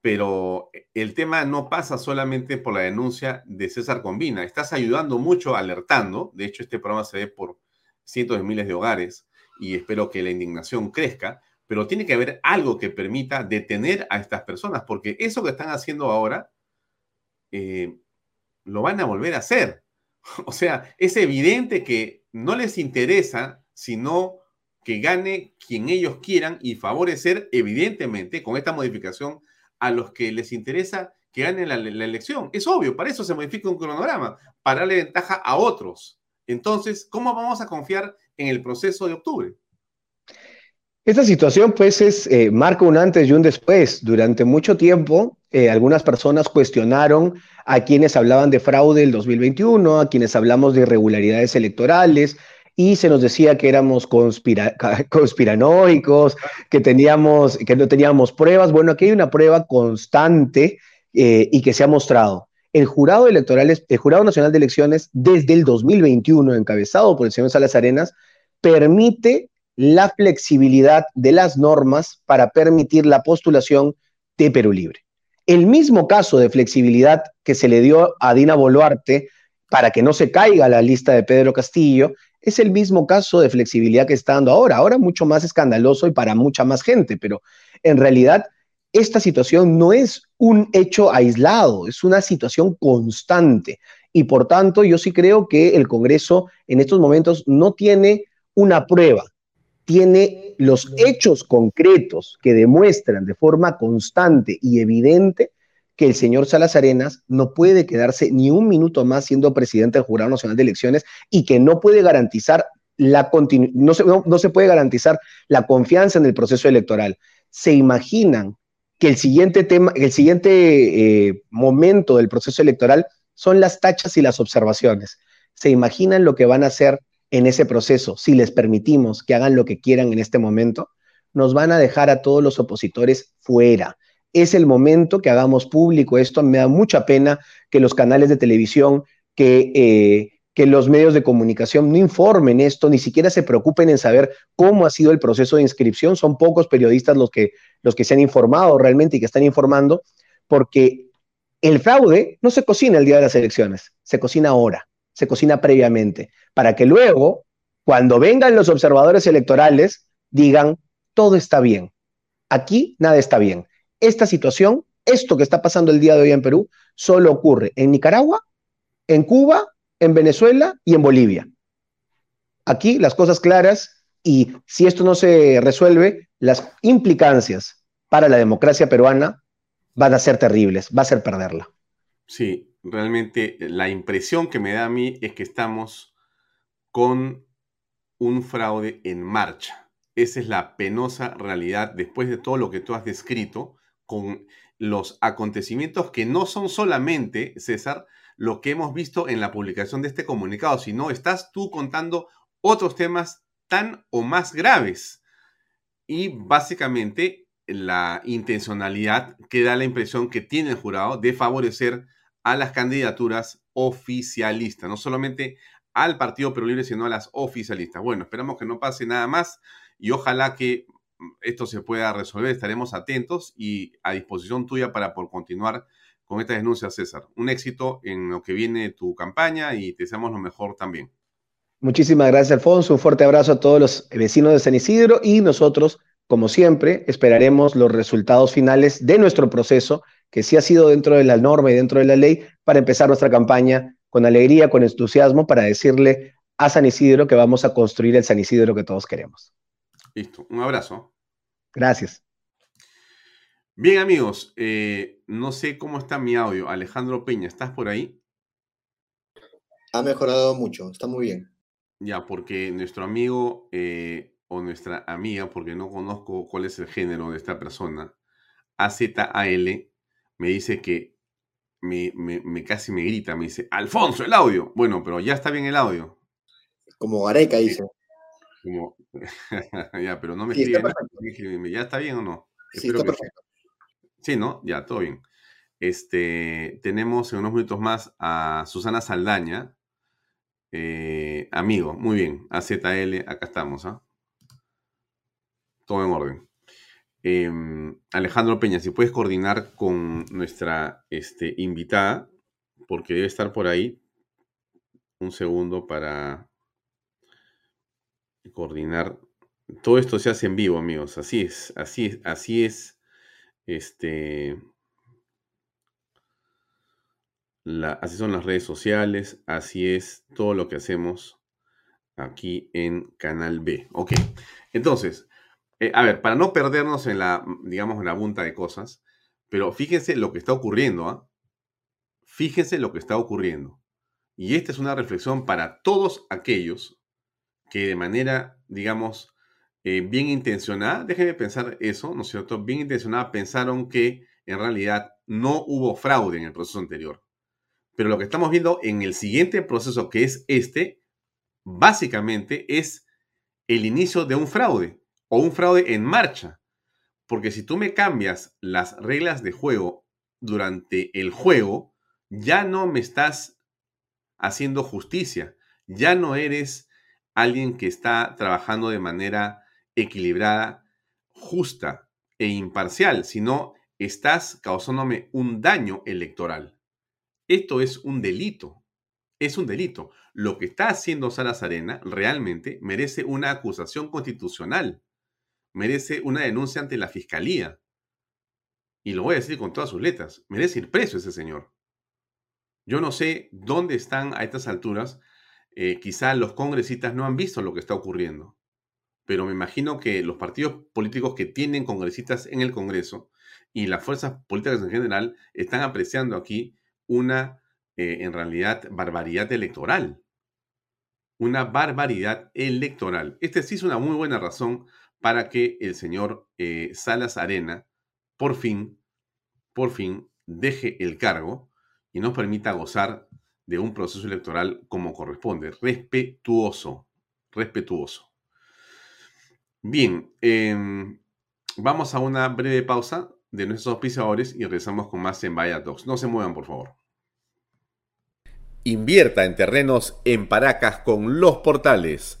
pero el tema no pasa solamente por la denuncia de César Combina. Estás ayudando mucho, alertando. De hecho, este programa se ve por cientos de miles de hogares y espero que la indignación crezca, pero tiene que haber algo que permita detener a estas personas, porque eso que están haciendo ahora eh, lo van a volver a hacer. O sea, es evidente que no les interesa, sino que gane quien ellos quieran y favorecer, evidentemente, con esta modificación, a los que les interesa que ganen la, la elección. Es obvio, para eso se modifica un cronograma, para darle ventaja a otros. Entonces, ¿cómo vamos a confiar en el proceso de octubre? Esta situación, pues, es, eh, marca un antes y un después. Durante mucho tiempo, eh, algunas personas cuestionaron a quienes hablaban de fraude el 2021, a quienes hablamos de irregularidades electorales, y se nos decía que éramos conspiranoicos, que, teníamos, que no teníamos pruebas. Bueno, aquí hay una prueba constante eh, y que se ha mostrado. El jurado, electoral, el jurado Nacional de Elecciones, desde el 2021, encabezado por el señor Salas Arenas, permite la flexibilidad de las normas para permitir la postulación de Perú Libre. El mismo caso de flexibilidad que se le dio a Dina Boluarte para que no se caiga la lista de Pedro Castillo, es el mismo caso de flexibilidad que está dando ahora, ahora mucho más escandaloso y para mucha más gente, pero en realidad esta situación no es un hecho aislado, es una situación constante. Y por tanto yo sí creo que el Congreso en estos momentos no tiene una prueba, tiene los hechos concretos que demuestran de forma constante y evidente que el señor Salas Arenas no puede quedarse ni un minuto más siendo presidente del Jurado Nacional de Elecciones y que no puede garantizar la no se, no, se puede garantizar la confianza en el proceso electoral. ¿Se imaginan que el siguiente tema, el siguiente eh, momento del proceso electoral son las tachas y las observaciones? ¿Se imaginan lo que van a hacer en ese proceso, si les permitimos que hagan lo que quieran en este momento, nos van a dejar a todos los opositores fuera. Es el momento que hagamos público esto. Me da mucha pena que los canales de televisión, que, eh, que los medios de comunicación no informen esto, ni siquiera se preocupen en saber cómo ha sido el proceso de inscripción. Son pocos periodistas los que, los que se han informado realmente y que están informando, porque El fraude no se cocina el día de las elecciones, se cocina ahora, se cocina previamente, para que luego, cuando vengan los observadores electorales, digan, todo está bien. Aquí nada está bien. Esta situación, esto que está pasando el día de hoy en Perú, solo ocurre en Nicaragua, en Cuba, en Venezuela y en Bolivia. Aquí las cosas claras y si esto no se resuelve, las implicancias para la democracia peruana van a ser terribles, va a ser perderla. Sí, realmente la impresión que me da a mí es que estamos con un fraude en marcha. Esa es la penosa realidad después de todo lo que tú has descrito con los acontecimientos que no son solamente, César, lo que hemos visto en la publicación de este comunicado, sino estás tú contando otros temas tan o más graves. Y básicamente la intencionalidad que da la impresión que tiene el jurado de favorecer a las candidaturas oficialistas, no solamente al Partido Perú Libre, sino a las oficialistas. Bueno, esperamos que no pase nada más y ojalá que esto se pueda resolver. Estaremos atentos y a disposición tuya para por continuar con esta denuncia, César. Un éxito en lo que viene tu campaña y te deseamos lo mejor también. Muchísimas gracias, Alfonso. Un fuerte abrazo a todos los vecinos de San Isidro y nosotros como siempre, esperaremos los resultados finales de nuestro proceso, que sí ha sido dentro de la norma y dentro de la ley, para empezar nuestra campaña con alegría, con entusiasmo, para decirle a San Isidro que vamos a construir el San Isidro que todos queremos. Listo, un abrazo. Gracias. Bien amigos, eh, no sé cómo está mi audio. Alejandro Peña, ¿estás por ahí? Ha mejorado mucho, está muy bien. Ya, porque nuestro amigo eh, o nuestra amiga, porque no conozco cuál es el género de esta persona, AZAL, me dice que me, me, casi me grita, me dice, Alfonso, el audio. Bueno, pero ya está bien el audio. Como Areca dice. Como, ya, pero no me escribe ¿Ya está bien o no? Sí, está perfecto. Sí, ¿no? Ya, todo bien. Este, tenemos en unos minutos más a Susana Saldaña, eh, amigo, muy bien, AZL, acá estamos, ¿ah? todo en orden. Em, Alejandro Peña, si puedes coordinar con nuestra este, invitada, porque debe estar por ahí. Un segundo para coordinar. Todo esto se hace en vivo, amigos. Así es, así es, así es. Este. así son las redes sociales, así es todo lo que hacemos aquí en Canal B. Ok, entonces, eh, a ver, para no perdernos en la, digamos, en la bunta de cosas, pero fíjense lo que está ocurriendo, ¿ah? Fíjense lo que está ocurriendo. Y esta es una reflexión para todos aquellos que de manera, digamos, eh, bien intencionada, déjenme pensar eso, ¿no es cierto? Bien intencionada pensaron que en realidad no hubo fraude en el proceso anterior. Pero lo que estamos viendo en el siguiente proceso, que es este, básicamente es el inicio de un fraude o un fraude en marcha. Porque si tú me cambias las reglas de juego durante el juego, ya no me estás haciendo justicia, ya no eres alguien que está trabajando de manera equilibrada, justa e imparcial, sino estás causándome un daño electoral. Esto es un delito, es un delito. Lo que está haciendo Salas Arena realmente merece una acusación constitucional merece una denuncia ante la fiscalía. Y lo voy a decir con todas sus letras, merece ir preso ese señor. Yo no sé dónde están a estas alturas. Eh, quizá los congresistas no han visto lo que está ocurriendo, pero me imagino que los partidos políticos que tienen congresistas en el Congreso y las fuerzas políticas en general están apreciando aquí una, eh, en realidad, barbaridad electoral. Una barbaridad electoral. Esta sí es una muy buena razón para que el señor eh, Salas Arena por fin, por fin, deje el cargo y nos permita gozar de un proceso electoral como corresponde, respetuoso, respetuoso. Bien, em, vamos a una breve pausa de nuestros auspiciadores y regresamos con más en Vaya Talks. No se muevan, por favor. Invierta en terrenos en Paracas con los portales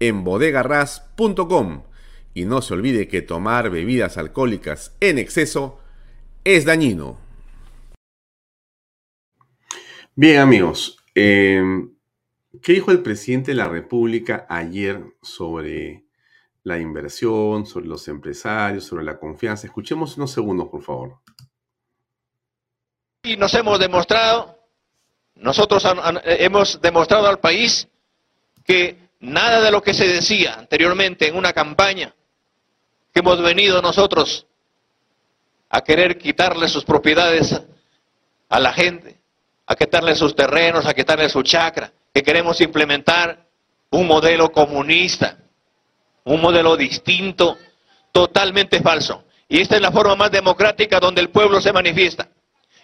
en bodegarras.com. Y no se olvide que tomar bebidas alcohólicas en exceso es dañino. Bien amigos, eh, ¿qué dijo el presidente de la República ayer sobre la inversión, sobre los empresarios, sobre la confianza? Escuchemos unos segundos, por favor. Y nos hemos demostrado, nosotros hemos demostrado al país que Nada de lo que se decía anteriormente en una campaña que hemos venido nosotros a querer quitarle sus propiedades a la gente, a quitarle sus terrenos, a quitarle su chacra, que queremos implementar un modelo comunista, un modelo distinto, totalmente falso. Y esta es la forma más democrática donde el pueblo se manifiesta.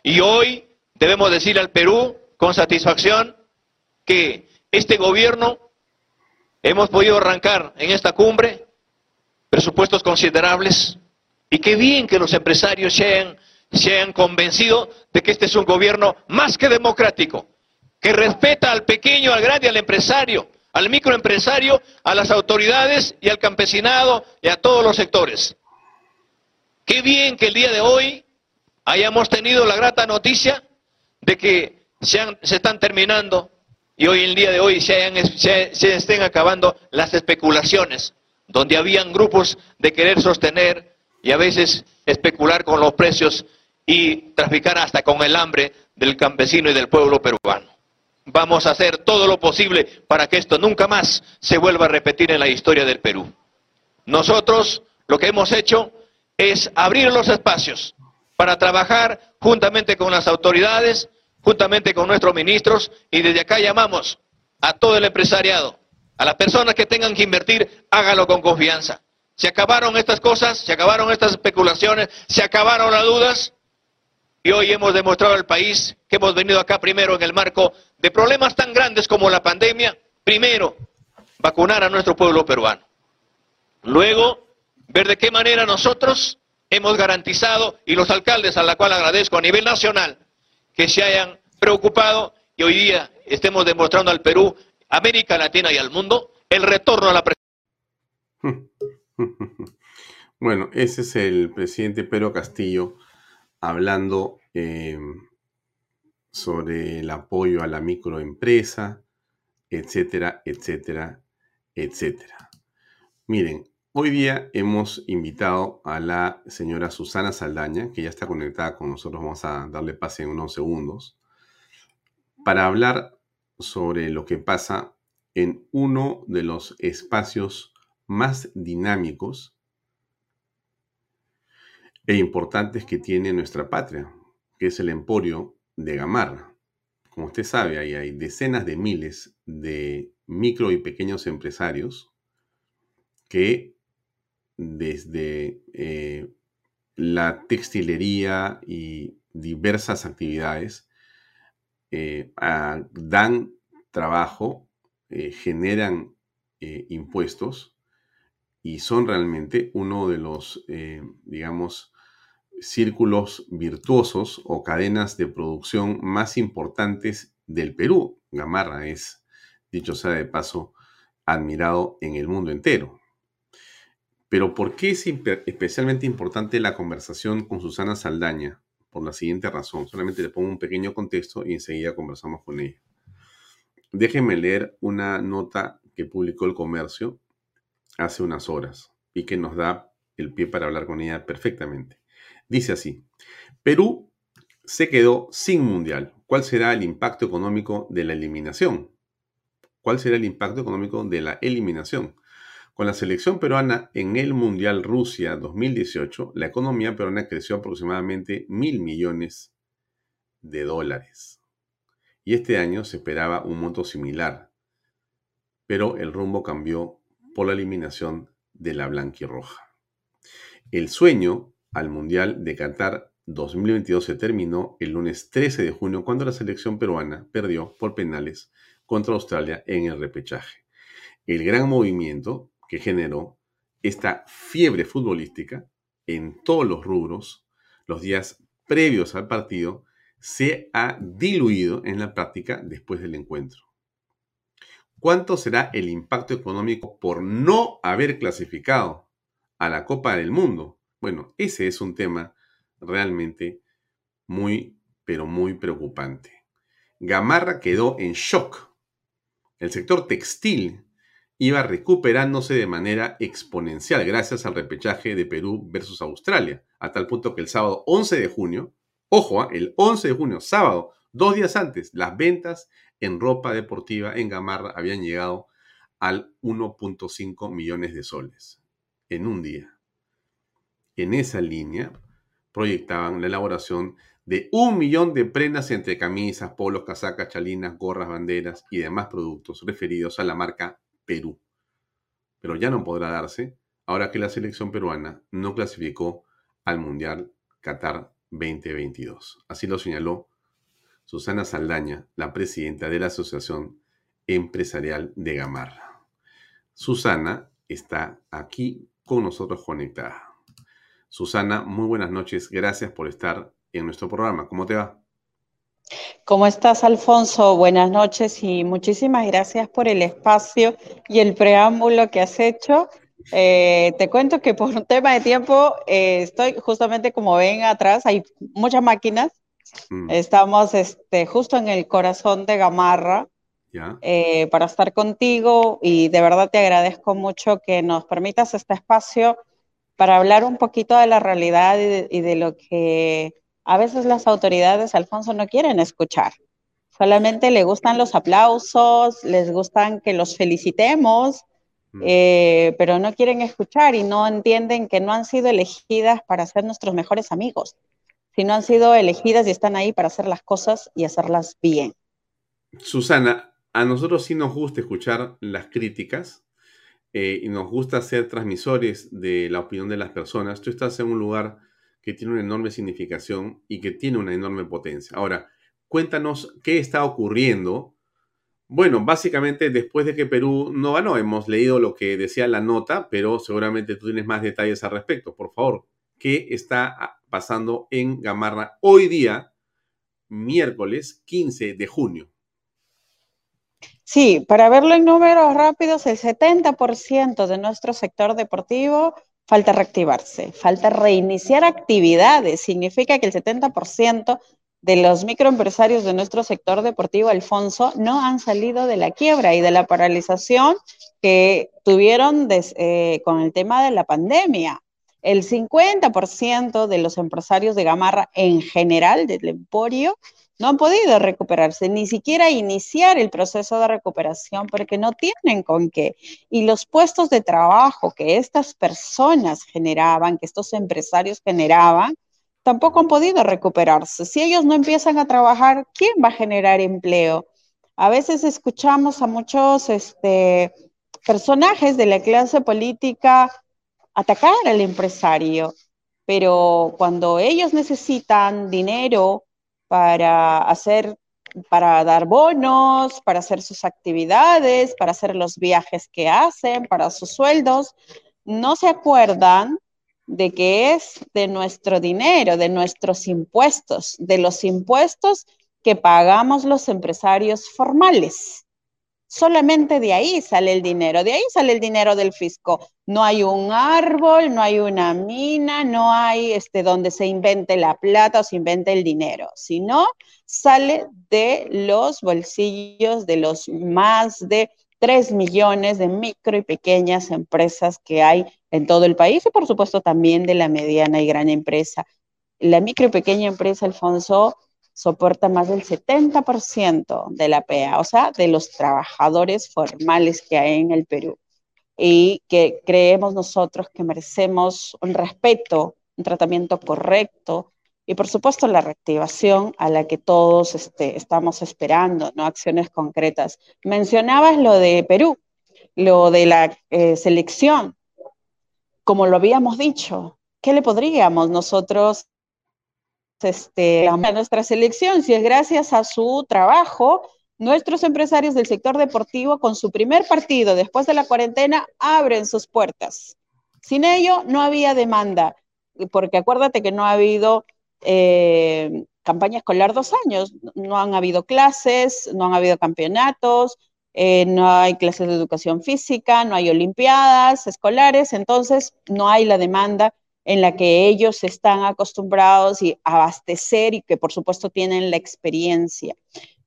Y hoy debemos decir al Perú con satisfacción que este gobierno Hemos podido arrancar en esta cumbre presupuestos considerables y qué bien que los empresarios se hayan, convencido de que este es un gobierno más que democrático, que respeta al pequeño, al grande, al empresario, al microempresario, a las autoridades y al campesinado y a todos los sectores. Qué bien que el día de hoy hayamos tenido la grata noticia de que se están terminando y hoy el día de hoy se, estén acabando las especulaciones, donde habían grupos de querer sostener y a veces especular con los precios y traficar hasta con el hambre del campesino y del pueblo peruano. Vamos a hacer todo lo posible para que esto nunca más se vuelva a repetir en la historia del Perú. Nosotros lo que hemos hecho es abrir los espacios para trabajar juntamente con las autoridades juntamente con nuestros ministros, y desde acá llamamos a todo el empresariado, a las personas que tengan que invertir, hágalo con confianza. Se acabaron estas cosas, se acabaron estas especulaciones, se acabaron las dudas, y hoy hemos demostrado al país que hemos venido acá primero en el marco de problemas tan grandes como la pandemia, primero, vacunar a nuestro pueblo peruano. Luego, ver de qué manera nosotros hemos garantizado, y los alcaldes a la cual agradezco a nivel nacional, que se hayan preocupado y hoy día estemos demostrando al Perú, América Latina y al mundo el retorno a la Bueno, ese es el presidente Pedro Castillo hablando eh, sobre el apoyo a la microempresa, etcétera, etcétera, etcétera. Miren, Hoy día hemos invitado a la señora Susana Saldaña, que ya está conectada con nosotros, vamos a darle pase en unos segundos, para hablar sobre lo que pasa en uno de los espacios más dinámicos e importantes que tiene nuestra patria, que es el emporio de Gamarra. Como usted sabe, ahí hay decenas de miles de micro y pequeños empresarios que desde eh, la textilería y diversas actividades, eh, dan trabajo, eh, generan impuestos y son realmente uno de los, digamos, círculos virtuosos o cadenas de producción más importantes del Perú. Gamarra es, dicho sea de paso, admirado en el mundo entero. Pero ¿por qué es especialmente importante la conversación con Susana Saldaña? Por la siguiente razón. Solamente le pongo un pequeño contexto y enseguida conversamos con ella. Déjenme leer una nota que publicó el comercio hace unas horas y que nos da el pie para hablar con ella perfectamente. Dice así, Perú se quedó sin mundial. ¿Cuál será el impacto económico de la eliminación? ¿Cuál será el impacto económico de la eliminación? Con la selección peruana en el Mundial Rusia 2018, la economía peruana creció aproximadamente mil millones de dólares. Y este año se esperaba un monto similar, pero el rumbo cambió por la eliminación de la blanquirroja. El sueño al Mundial de Qatar 2022 se terminó el lunes 13 de junio cuando la selección peruana perdió por penales contra Australia en el repechaje. El gran movimiento que generó esta fiebre futbolística en todos los rubros los días previos al partido se ha diluido en la práctica después del encuentro. ¿Cuánto será el impacto económico por no haber clasificado a la Copa del Mundo? Bueno, ese es un tema realmente muy, pero muy preocupante. Gamarra quedó en shock. El sector textil iba recuperándose de manera exponencial gracias al repechaje de Perú versus Australia, a tal punto que el sábado 11 de junio, ojo, ¿ah? el 11 de junio, sábado, dos días antes, las ventas en ropa deportiva en Gamarra habían llegado al 1.5 millones de soles en un día. En esa línea proyectaban la elaboración de un millón de prendas entre camisas, polos, casacas, chalinas, gorras, banderas y demás productos referidos a la marca Perú. Pero ya no podrá darse ahora que la selección peruana no clasificó al Mundial Qatar 2022. Así lo señaló Susana Saldaña, la presidenta de la Asociación Empresarial de Gamarra. Susana está aquí con nosotros conectada. Susana, muy buenas noches. Gracias por estar en nuestro programa. ¿Cómo te va? ¿Cómo estás, Alfonso? Buenas noches y muchísimas gracias por el espacio y el preámbulo que has hecho. Eh, te cuento que por un tema de tiempo eh, estoy justamente como ven atrás, hay muchas máquinas. Mm. Estamos este, justo en el corazón de Gamarra eh, para estar contigo y de verdad te agradezco mucho que nos permitas este espacio para hablar un poquito de la realidad y de lo que a veces las autoridades, Alfonso, no quieren escuchar. Solamente le gustan los aplausos, les gustan que los felicitemos, mm. eh, pero no quieren escuchar y no entienden que no han sido elegidas para ser nuestros mejores amigos, sino han sido elegidas y están ahí para hacer las cosas y hacerlas bien. Susana, a nosotros sí nos gusta escuchar las críticas eh, y nos gusta ser transmisores de la opinión de las personas. Tú estás en un lugar que tiene una enorme significación y que tiene una enorme potencia. Ahora, cuéntanos qué está ocurriendo. Bueno, básicamente después de que Perú no ganó, hemos leído lo que decía la nota, pero seguramente tú tienes más detalles al respecto. Por favor, ¿qué está pasando en Gamarra hoy día, miércoles 15 de junio? Sí, para verlo en números rápidos, el 70% de nuestro sector deportivo falta reactivarse, falta reiniciar actividades. Significa que el 70% de los microempresarios de nuestro sector deportivo, Alfonso, no han salido de la quiebra y de la paralización que tuvieron eh, con el tema de la pandemia. El 50% de los empresarios de Gamarra en general del Emporio no han podido recuperarse, ni siquiera iniciar el proceso de recuperación porque no tienen con qué. Y los puestos de trabajo que estas personas generaban, que estos empresarios generaban, tampoco han podido recuperarse. Si ellos no empiezan a trabajar, ¿quién va a generar empleo? A veces escuchamos a muchos este, personajes de la clase política atacar al empresario, pero cuando ellos necesitan dinero, para hacer, para dar bonos, para hacer sus actividades, para hacer los viajes que hacen, para sus sueldos, no se acuerdan de que es de nuestro dinero, de nuestros impuestos, de los impuestos que pagamos los empresarios formales. Solamente de ahí sale el dinero, de ahí sale el dinero del fisco. No hay un árbol, no hay una mina, no hay este, donde se invente la plata o se invente el dinero, sino sale de los bolsillos de los más de 3 millones de micro y pequeñas empresas que hay en todo el país y por supuesto también de la mediana y gran empresa. La micro y pequeña empresa, Alfonso, soporta más del 70% de la PEA, o sea, de los trabajadores formales que hay en el Perú. Y que creemos nosotros que merecemos un respeto, un tratamiento correcto y por supuesto la reactivación a la que todos este, estamos esperando, ¿no? Acciones concretas. Mencionabas lo de Perú, lo de la eh, selección, como lo habíamos dicho, ¿qué le podríamos nosotros este, a nuestra selección si es gracias a su trabajo? Nuestros empresarios del sector deportivo con su primer partido después de la cuarentena abren sus puertas. Sin ello no había demanda, porque acuérdate que no ha habido eh, campaña escolar dos años, no han habido clases, no han habido campeonatos, eh, no hay clases de educación física, no hay olimpiadas escolares, entonces no hay la demanda en la que ellos están acostumbrados y abastecer y que por supuesto tienen la experiencia.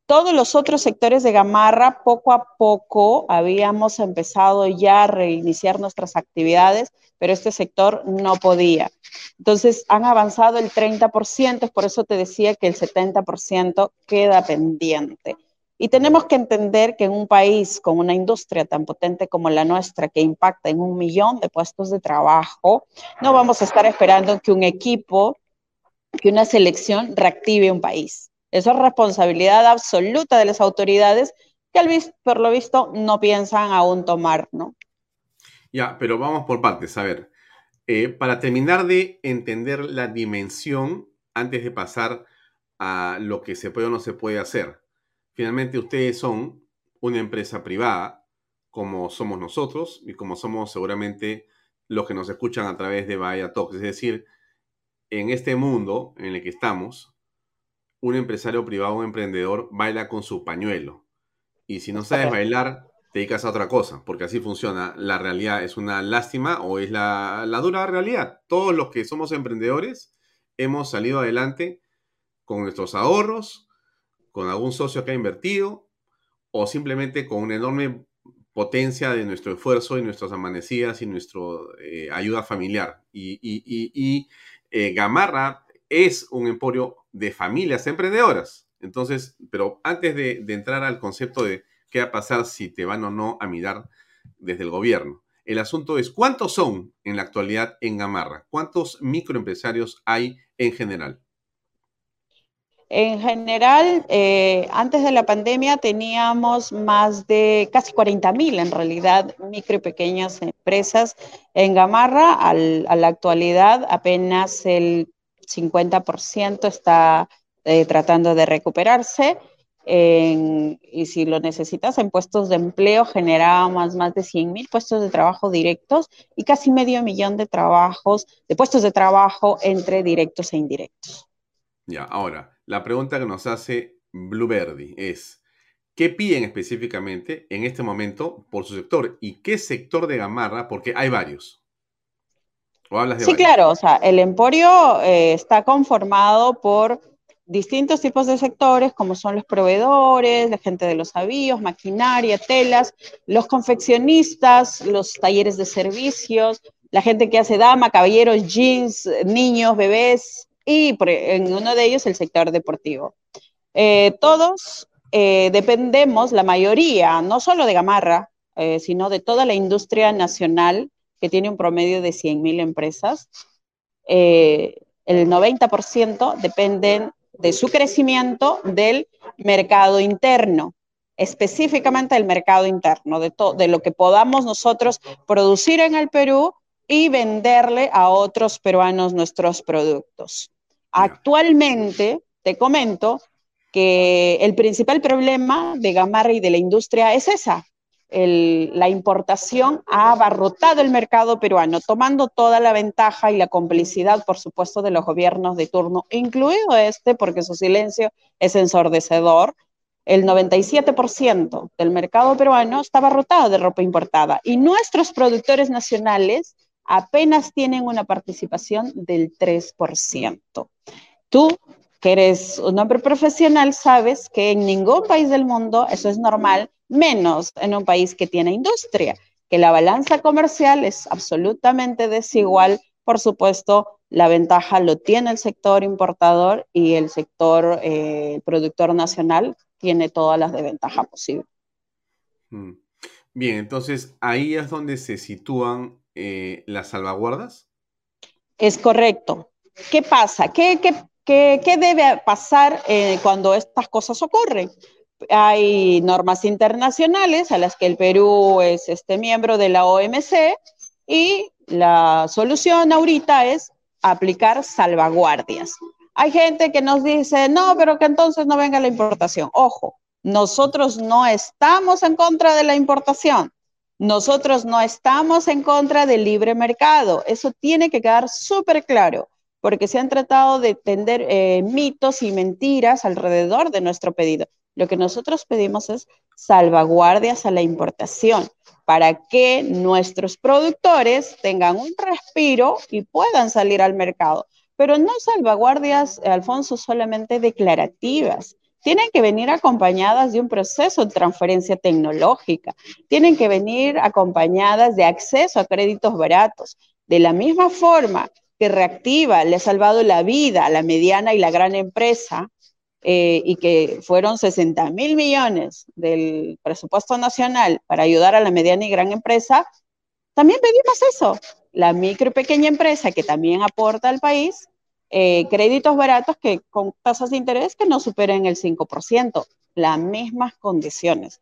Todos los otros sectores de Gamarra, poco a poco habíamos empezado ya a reiniciar nuestras actividades, pero este sector no podía. Entonces han avanzado el 30%, por eso te decía que el 70% queda pendiente. Y tenemos que entender que en un país con una industria tan potente como la nuestra, que impacta en un millón de puestos de trabajo, no vamos a estar esperando que un equipo, que una selección reactive un país. Eso es responsabilidad absoluta de las autoridades que por lo visto no piensan aún tomar, ¿no? Ya, pero vamos por partes. A ver, eh, para terminar de entender la dimensión, antes de pasar a lo que se puede o no se puede hacer Finalmente ustedes son una empresa privada, como somos nosotros y como somos seguramente los que nos escuchan a través de Bahía Talks. Es decir, en este mundo en el que estamos, un empresario privado, un emprendedor, baila con su pañuelo. Y si no sabes bailar, te dedicas a otra cosa, porque así funciona. La realidad es una lástima o es la, la dura realidad. Todos los que somos emprendedores hemos salido adelante con nuestros ahorros, con algún socio que ha invertido o simplemente con una enorme potencia de nuestro esfuerzo y nuestras amanecidas y nuestra eh, ayuda familiar. Y, eh, Gamarra es un emporio de familias emprendedoras. Entonces, pero antes de, de, entrar al concepto de qué va a pasar si te van o no a mirar desde el gobierno, el asunto es cuántos son en la actualidad en Gamarra, cuántos microempresarios hay en general. En general, eh, antes de la pandemia teníamos más de casi 40 mil, en realidad, micro y pequeñas empresas en Gamarra. a la actualidad, apenas el 50% está eh, tratando de recuperarse. y si lo necesitas, en puestos de empleo generábamos más de 100 mil puestos de trabajo directos y casi medio millón de trabajos, de puestos de trabajo entre directos e indirectos. Ya, ahora, la pregunta que nos hace Blueberry es, ¿qué piden específicamente en este momento por su sector? ¿Y qué sector de Gamarra? Porque hay varios. ¿O hablas de sí, claro, o sea, el emporio eh, está conformado por distintos tipos de sectores, como son los proveedores, la gente de los avíos, maquinaria, telas, los confeccionistas, los talleres de servicios, la gente que hace dama, caballeros, jeans, niños, bebés, y en uno de ellos el sector deportivo. Eh, todos eh, dependemos, la mayoría, no solo de Gamarra, eh, sino de toda la industria nacional, que tiene un promedio de 100.000 empresas. el 90% dependen de su crecimiento del mercado interno, específicamente del mercado interno, de, de lo que podamos nosotros producir en el Perú y venderle a otros peruanos nuestros productos. Actualmente, te comento que el principal problema de Gamarra y de la industria es esa. la importación ha abarrotado el mercado peruano, tomando toda la ventaja y la complicidad, por supuesto, de los gobiernos de turno, incluido este, porque su silencio es ensordecedor. El 97% del mercado peruano está abarrotado de ropa importada y nuestros productores nacionales apenas tienen una participación del 3%. Tú, que eres un hombre profesional, sabes que en ningún país del mundo eso es normal, menos en un país que tiene industria, que la balanza comercial es absolutamente desigual por supuesto, la ventaja lo tiene el sector importador y el sector eh, productor nacional tiene todas las desventajas posibles. Mm. Bien, entonces ahí es donde se sitúan eh, las salvaguardas. Es correcto. ¿Qué pasa? ¿Qué, debe pasar eh, cuando estas cosas ocurren? Hay normas internacionales a las que el Perú es este miembro de la OMC y la solución ahorita es aplicar salvaguardias. Hay gente que nos dice, no, pero que entonces no venga la importación. Ojo, nosotros no estamos en contra de la importación. Nosotros no estamos en contra del libre mercado. Eso tiene que quedar súper claro, porque se han tratado de tender eh, mitos y mentiras alrededor de nuestro pedido. Lo que nosotros pedimos es salvaguardias a la importación para que nuestros productores tengan un respiro y puedan salir al mercado. Pero no salvaguardias, Alfonso, solamente declarativas. Tienen que venir acompañadas de un proceso de transferencia tecnológica. Tienen que venir acompañadas de acceso a créditos baratos. De la misma forma que Reactiva le ha salvado la vida a la mediana y la gran empresa, eh, y que fueron 60 mil millones del presupuesto nacional para ayudar a la mediana y gran empresa, también pedimos eso. La micro y pequeña empresa que también aporta al país, eh, créditos baratos que con tasas de interés que no superen el 5%, las mismas condiciones.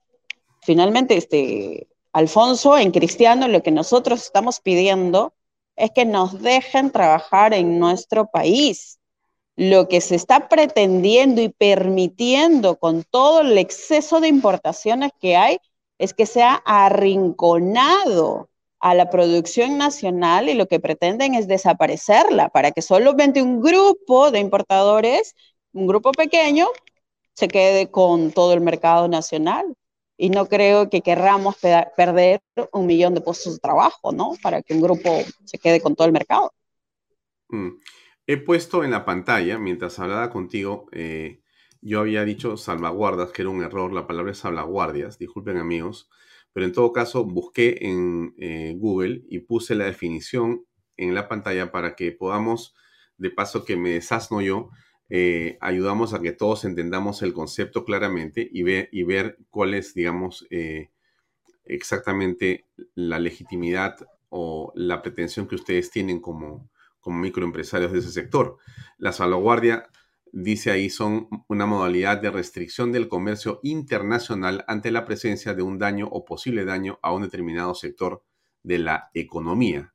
Finalmente, este, Alfonso, en Cristiano, lo que nosotros estamos pidiendo es que nos dejen trabajar en nuestro país lo que se está pretendiendo y permitiendo con todo el exceso de importaciones que hay es que se ha arrinconado a la producción nacional y lo que pretenden es desaparecerla para que solamente un grupo de importadores, un grupo pequeño, se quede con todo el mercado nacional. Y no creo que querramos perder un millón de puestos de trabajo, ¿no? Para que un grupo se quede con todo el mercado. Mm. He puesto en la pantalla, mientras hablaba contigo, eh, yo había dicho salvaguardas, que era un error, la palabra es salvaguardias, disculpen amigos, pero en todo caso busqué en eh, Google y puse la definición en la pantalla para que podamos, de paso que me desasno yo, eh, ayudamos a que todos entendamos el concepto claramente y, y ver cuál es, digamos, exactamente la legitimidad o la pretensión que ustedes tienen como, como microempresarios de ese sector. La salvaguardia, dice ahí, son una modalidad de restricción del comercio internacional ante la presencia de un daño o posible daño a un determinado sector de la economía.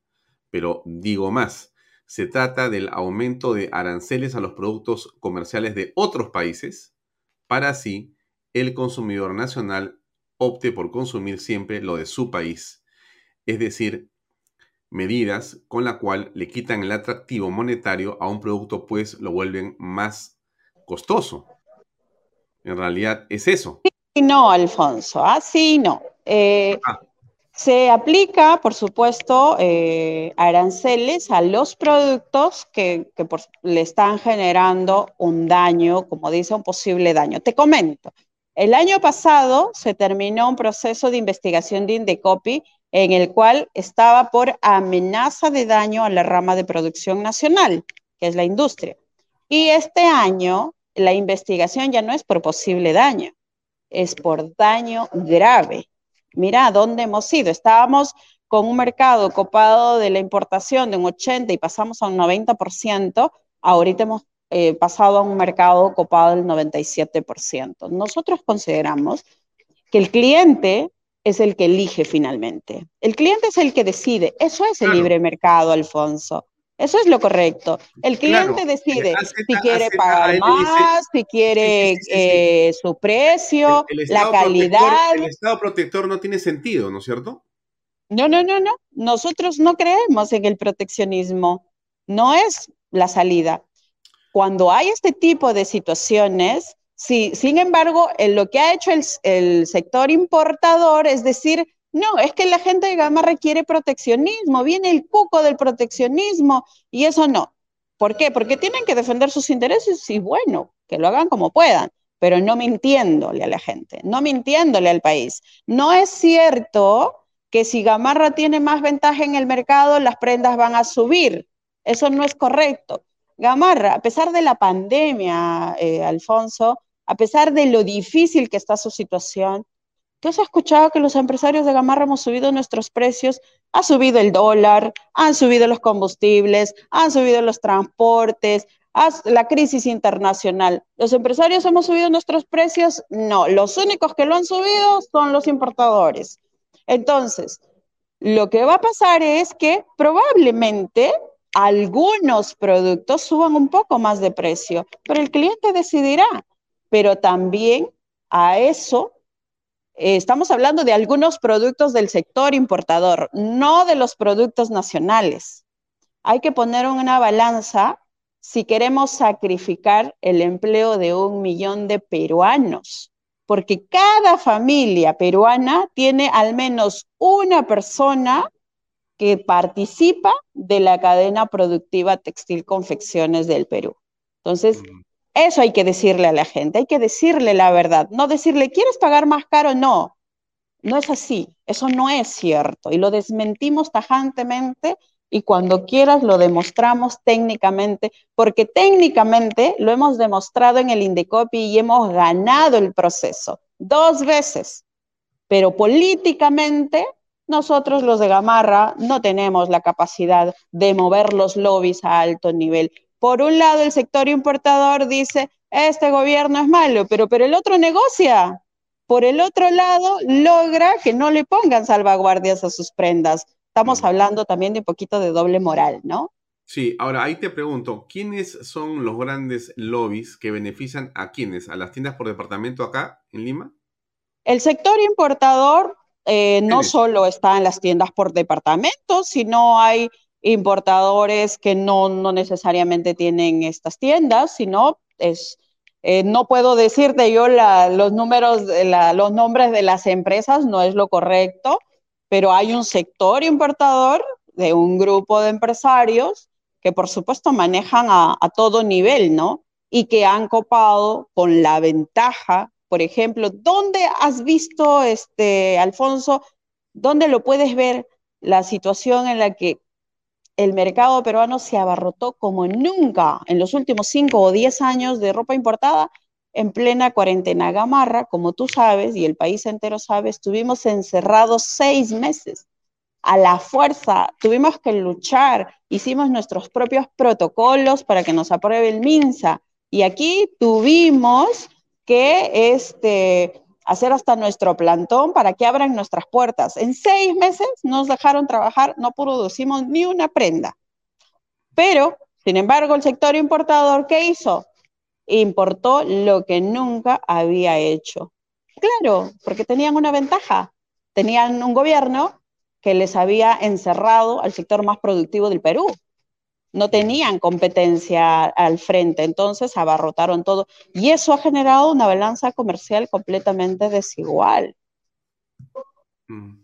Pero digo más, se trata del aumento de aranceles a los productos comerciales de otros países para así el consumidor nacional opte por consumir siempre lo de su país. Es decir, medidas con la cual le quitan el atractivo monetario a un producto, pues lo vuelven más costoso. En realidad es eso. Sí, no, Alfonso, así no. Eh, ah. Se aplica, por supuesto, eh, aranceles a los productos que, le están generando un daño, como dice, un posible daño. Te comento, el año pasado se terminó un proceso de investigación de Indecopi en el cual estaba por amenaza de daño a la rama de producción nacional, que es la industria. Y este año la investigación ya no es por posible daño, es por daño grave. Mira dónde hemos ido. Estábamos con un mercado copado de la importación de un 80 y pasamos a un 90%, ahorita hemos eh, pasado a un mercado copado del 97%. Nosotros consideramos que el cliente es el que elige finalmente. El cliente es el que decide. Eso es el libre mercado, Alfonso. Eso es lo correcto. El cliente decide si quiere pagar más, si quiere eh, su precio, la calidad. El Estado protector no tiene sentido, ¿no es cierto? No, no, no, no. Nosotros no creemos en el proteccionismo. No es la salida. Cuando hay este tipo de situaciones, Sí, sin embargo, lo que ha hecho el, sector importador es decir, no, es que la gente de gama requiere proteccionismo, viene el cuco del proteccionismo y eso no. ¿Por qué? Porque tienen que defender sus intereses y bueno, que lo hagan como puedan, pero no mintiéndole a la gente, no mintiéndole al país. No es cierto que si Gamarra tiene más ventaja en el mercado, las prendas van a subir. Eso no es correcto. Gamarra, a pesar de la pandemia, eh, Alfonso, a pesar de lo difícil que está su situación, ¿tú has escuchado que los empresarios de Gamarra hemos subido nuestros precios? Ha subido el dólar, han subido los combustibles, han subido los transportes, la crisis internacional. ¿Los empresarios hemos subido nuestros precios? No, los únicos que lo han subido son los importadores. Entonces, lo que va a pasar es que probablemente algunos productos suban un poco más de precio, pero el cliente decidirá. Pero también a eso eh, estamos hablando de algunos productos del sector importador, no de los productos nacionales. Hay que poner una balanza si queremos sacrificar el empleo de un millón de peruanos, porque cada familia peruana tiene al menos una persona que participa de la cadena productiva textil confecciones del Perú. Entonces, eso hay que decirle a la gente, hay que decirle la verdad, no decirle, ¿quieres pagar más caro? No, no es así, eso no es cierto y lo desmentimos tajantemente y cuando quieras lo demostramos técnicamente, porque técnicamente lo hemos demostrado en el Indecopi y hemos ganado el proceso dos veces, pero políticamente nosotros los de Gamarra no tenemos la capacidad de mover los lobbies a alto nivel. Por un lado, el sector importador dice, este gobierno es malo, pero, pero el otro negocia. Por el otro lado, logra que no le pongan salvaguardias a sus prendas estamos hablando también de un poquito de doble moral, ¿no? Sí, ahora ahí te pregunto, ¿quiénes son los grandes lobbies que benefician a quiénes? ¿A las tiendas por departamento acá en Lima? El sector importador eh, no solo está en las tiendas por departamento, sino hay importadores que no, necesariamente tienen estas tiendas, sino es, eh, no puedo decirte yo los números, los nombres de las empresas, no es lo correcto, pero hay un sector importador de un grupo de empresarios que por supuesto manejan a, todo nivel, ¿no? Y que han copado con la ventaja, por ejemplo, ¿dónde has visto, este, Alfonso, dónde lo puedes ver la situación en la que el mercado peruano se abarrotó como nunca en los últimos cinco o diez años de ropa importada en plena cuarentena gamarra, como tú sabes y el país entero sabe, estuvimos encerrados seis meses. A la fuerza, tuvimos que luchar, hicimos nuestros propios protocolos para que nos apruebe el MINSA. Y aquí tuvimos que este, hacer hasta nuestro plantón para que abran nuestras puertas. En seis meses nos dejaron trabajar, no producimos ni una prenda. Pero, sin embargo, el sector importador, ¿qué hizo? importó lo que nunca había hecho. Claro, porque tenían una ventaja. Tenían un gobierno que les había encerrado al sector más productivo del Perú. No tenían competencia al frente, entonces abarrotaron todo. Y eso ha generado una balanza comercial completamente desigual. Mm.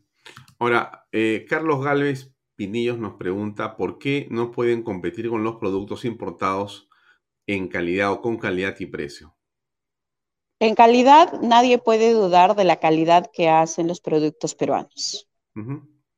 Ahora, eh, Carlos Galvez Pinillos nos pregunta por qué no pueden competir con los productos importados en calidad o con calidad y precio? En calidad, nadie puede dudar de la calidad que hacen los productos peruanos.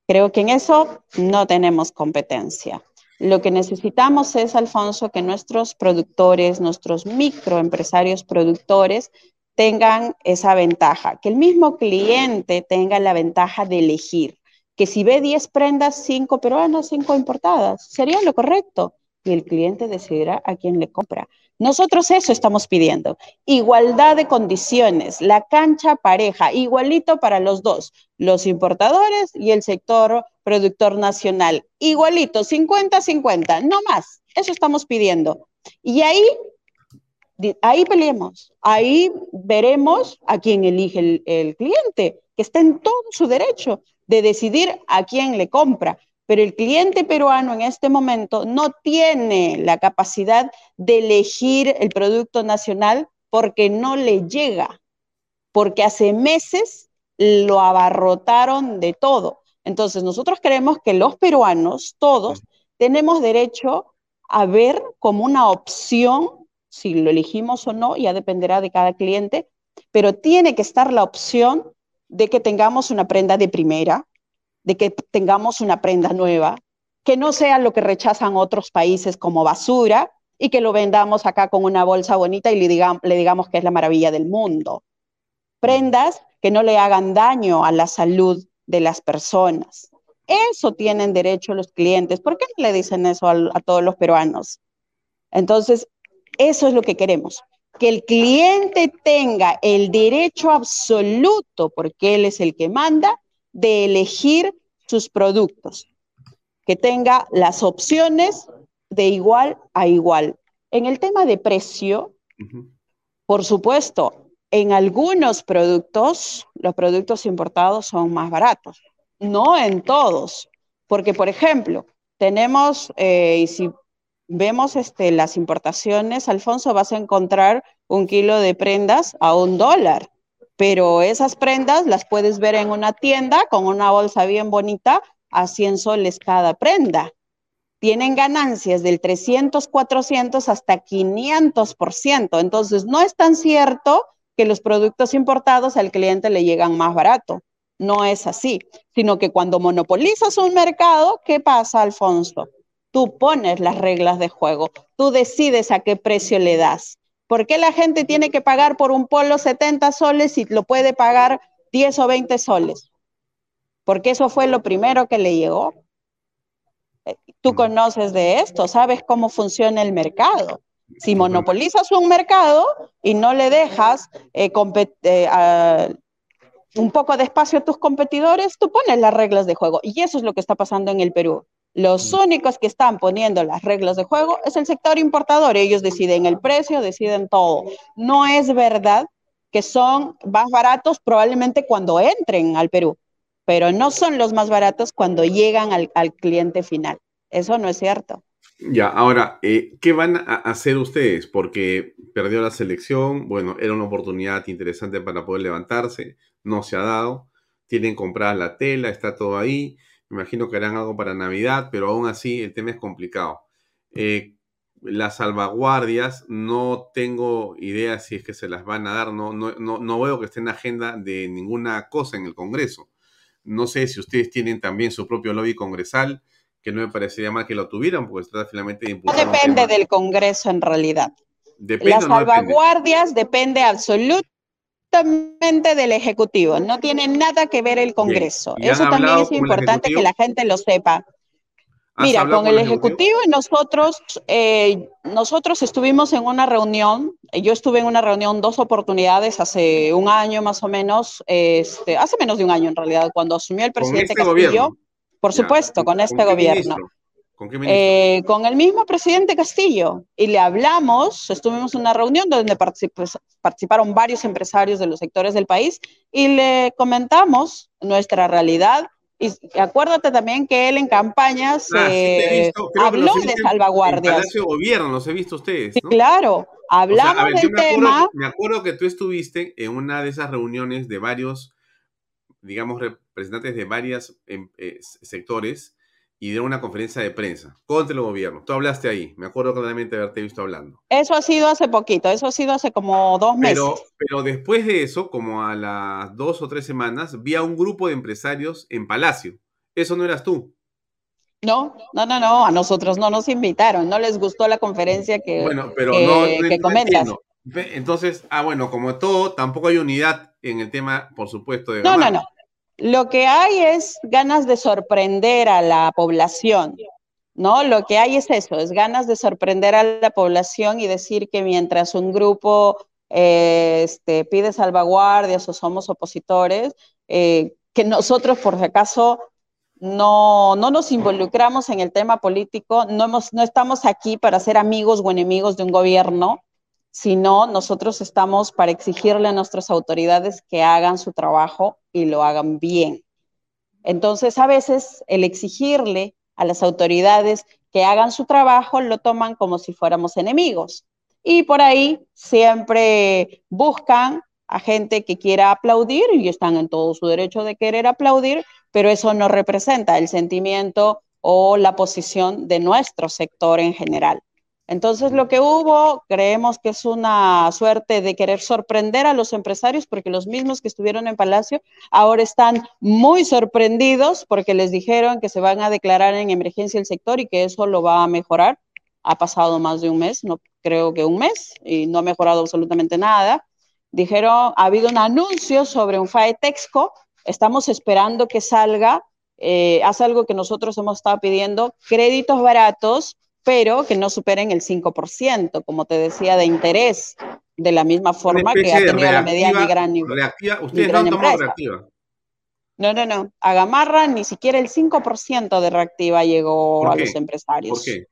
Creo que en eso no tenemos competencia. Lo que necesitamos es, Alfonso, que nuestros productores, nuestros microempresarios productores, tengan esa ventaja, que el mismo cliente tenga la ventaja de elegir, que si ve 10 prendas, 5 peruanas, 5 importadas, sería lo correcto y el cliente decidirá a quién le compra. Nosotros eso estamos pidiendo. Igualdad de condiciones, la cancha pareja, igualito para los dos, los importadores y el sector productor nacional. Igualito, 50-50, no más. Eso estamos pidiendo. Y ahí, ahí peleemos, ahí veremos a quién elige el, el cliente, que está en todo su derecho de decidir a quién le compra pero el cliente peruano en este momento no tiene la capacidad de elegir el producto nacional porque no le llega, porque hace meses lo abarrotaron de todo. Entonces, nosotros creemos que los peruanos, todos, tenemos derecho a ver como una opción, si lo elegimos o no, ya dependerá de cada cliente, pero tiene que estar la opción de que tengamos una prenda de primera, de que tengamos una prenda nueva, que no sea lo que rechazan otros países como basura y que lo vendamos acá con una bolsa bonita y le, le digamos que es la maravilla del mundo. Prendas que no le hagan daño a la salud de las personas. Eso tienen derecho los clientes. ¿Por qué no le dicen eso a, a todos los peruanos? Entonces, eso es lo que queremos, que el cliente tenga el derecho absoluto, porque él es el que manda, de elegir sus productos, que tenga las opciones de igual a igual. En el tema de precio, por supuesto, en algunos productos, los productos importados son más baratos, no en todos, porque por ejemplo, tenemos, eh, y si vemos este, las importaciones, Alfonso, vas a encontrar un kilo de prendas a un dólar, pero esas prendas las puedes ver en una tienda con una bolsa bien bonita a 100 soles cada prenda. Tienen ganancias del 300, 400 hasta 500%. Entonces, no es tan cierto que los productos importados al cliente le llegan más barato. No es así, sino que cuando monopolizas un mercado, ¿qué pasa, Alfonso? Tú pones las reglas de juego, tú decides a qué precio le das. ¿Por qué la gente tiene que pagar por un polo 70 soles si lo puede pagar 10 o 20 soles? Porque eso fue lo primero que le llegó. Eh, tú conoces de esto, sabes cómo funciona el mercado. Si monopolizas un mercado y no le dejas eh, eh, un poco de espacio a tus competidores, tú pones las reglas de juego. Y eso es lo que está pasando en el Perú. Los únicos que están poniendo las reglas de juego es el sector importador. Ellos deciden el precio, deciden todo. No es verdad que son más baratos probablemente cuando entren al Perú, pero no son los más baratos cuando llegan al, cliente final. Eso no es cierto. Ya, ahora, eh, ¿qué van a hacer ustedes? Porque perdió la selección, bueno, era una oportunidad interesante para poder levantarse, no se ha dado, tienen comprada la tela, está todo ahí me imagino que harán algo para Navidad, pero aún así el tema es complicado. Eh, las salvaguardias, no tengo idea si es que se las van a dar, no, no, no, veo que esté en agenda de ninguna cosa en el Congreso. No sé si ustedes tienen también su propio lobby congresal, que no me parecería mal que lo tuvieran, porque se trata finalmente de impulsar. No depende del Congreso en realidad. las salvaguardias depende, depende absolutamente del Ejecutivo, no tiene nada que ver el Congreso. Eso también es importante que la gente lo sepa. Mira, con el Ejecutivo y nosotros, eh, nosotros estuvimos en una reunión, yo estuve en una reunión dos oportunidades hace un año más o menos, este, hace menos de un año en realidad, cuando asumió el presidente este Castillo, por supuesto, con este gobierno. Eh, ¿Con el mismo presidente Castillo. Y le hablamos, estuvimos en una reunión donde participaron varios empresarios de los sectores del país y le comentamos nuestra realidad. Y acuérdate también que él en campañas ah, habló de salvaguardias. En Gobierno, los he visto ustedes. Sí, claro, hablamos del tema. me acuerdo que tú estuviste en una de esas reuniones de varios, digamos, representantes de varios em, eh, sectores y dio una conferencia de prensa contra el gobierno. Tú hablaste ahí, me acuerdo claramente de haberte visto hablando. Eso ha sido hace poquito, eso ha sido hace como dos meses. Pero, pero después de eso, como a las dos o tres semanas, vi a un grupo de empresarios en Palacio. ¿Eso no eras tú? No, no, no, no, a nosotros no nos invitaron, no les gustó la conferencia que, bueno, pero no, comentas. Entonces, ah, bueno, como todo, tampoco hay unidad en el tema, por supuesto, de... No, no, no. Lo que hay es ganas de sorprender a la población, ¿no? Lo que hay es eso, es ganas de sorprender a la población y decir que mientras un grupo eh, este, pide salvaguardias o somos opositores, eh, que nosotros, por si acaso, no, no nos involucramos en el tema político, no, hemos, no estamos aquí para ser amigos o enemigos de un gobierno, sino nosotros estamos para exigirle a nuestras autoridades que hagan su trabajo y lo hagan bien. Entonces, a veces el exigirle a las autoridades que hagan su trabajo lo toman como si fuéramos enemigos. Y por ahí siempre buscan a gente que quiera aplaudir y están en todo su derecho de querer aplaudir, pero eso no representa el sentimiento o la posición de nuestro sector en general. Entonces, lo que hubo, creemos que es una suerte de querer sorprender a los empresarios, porque los mismos que estuvieron en Palacio ahora están muy sorprendidos porque les dijeron que se van a declarar en emergencia el sector y que eso lo va a mejorar. Ha pasado más de un mes, no creo que un mes, y no ha mejorado absolutamente nada. Dijeron, ha habido un anuncio sobre un FAE Texco, estamos esperando que salga, eh, hace algo que nosotros hemos estado pidiendo, créditos baratos pero que no superen el 5%, como te decía, de interés, de la misma forma que ha tenido la mediana y gran, reactiva. ¿Ustedes no han tomado reactiva? No, no, no. A Gamarra ni siquiera el 5% de reactiva llegó a los empresarios. ¿Por qué?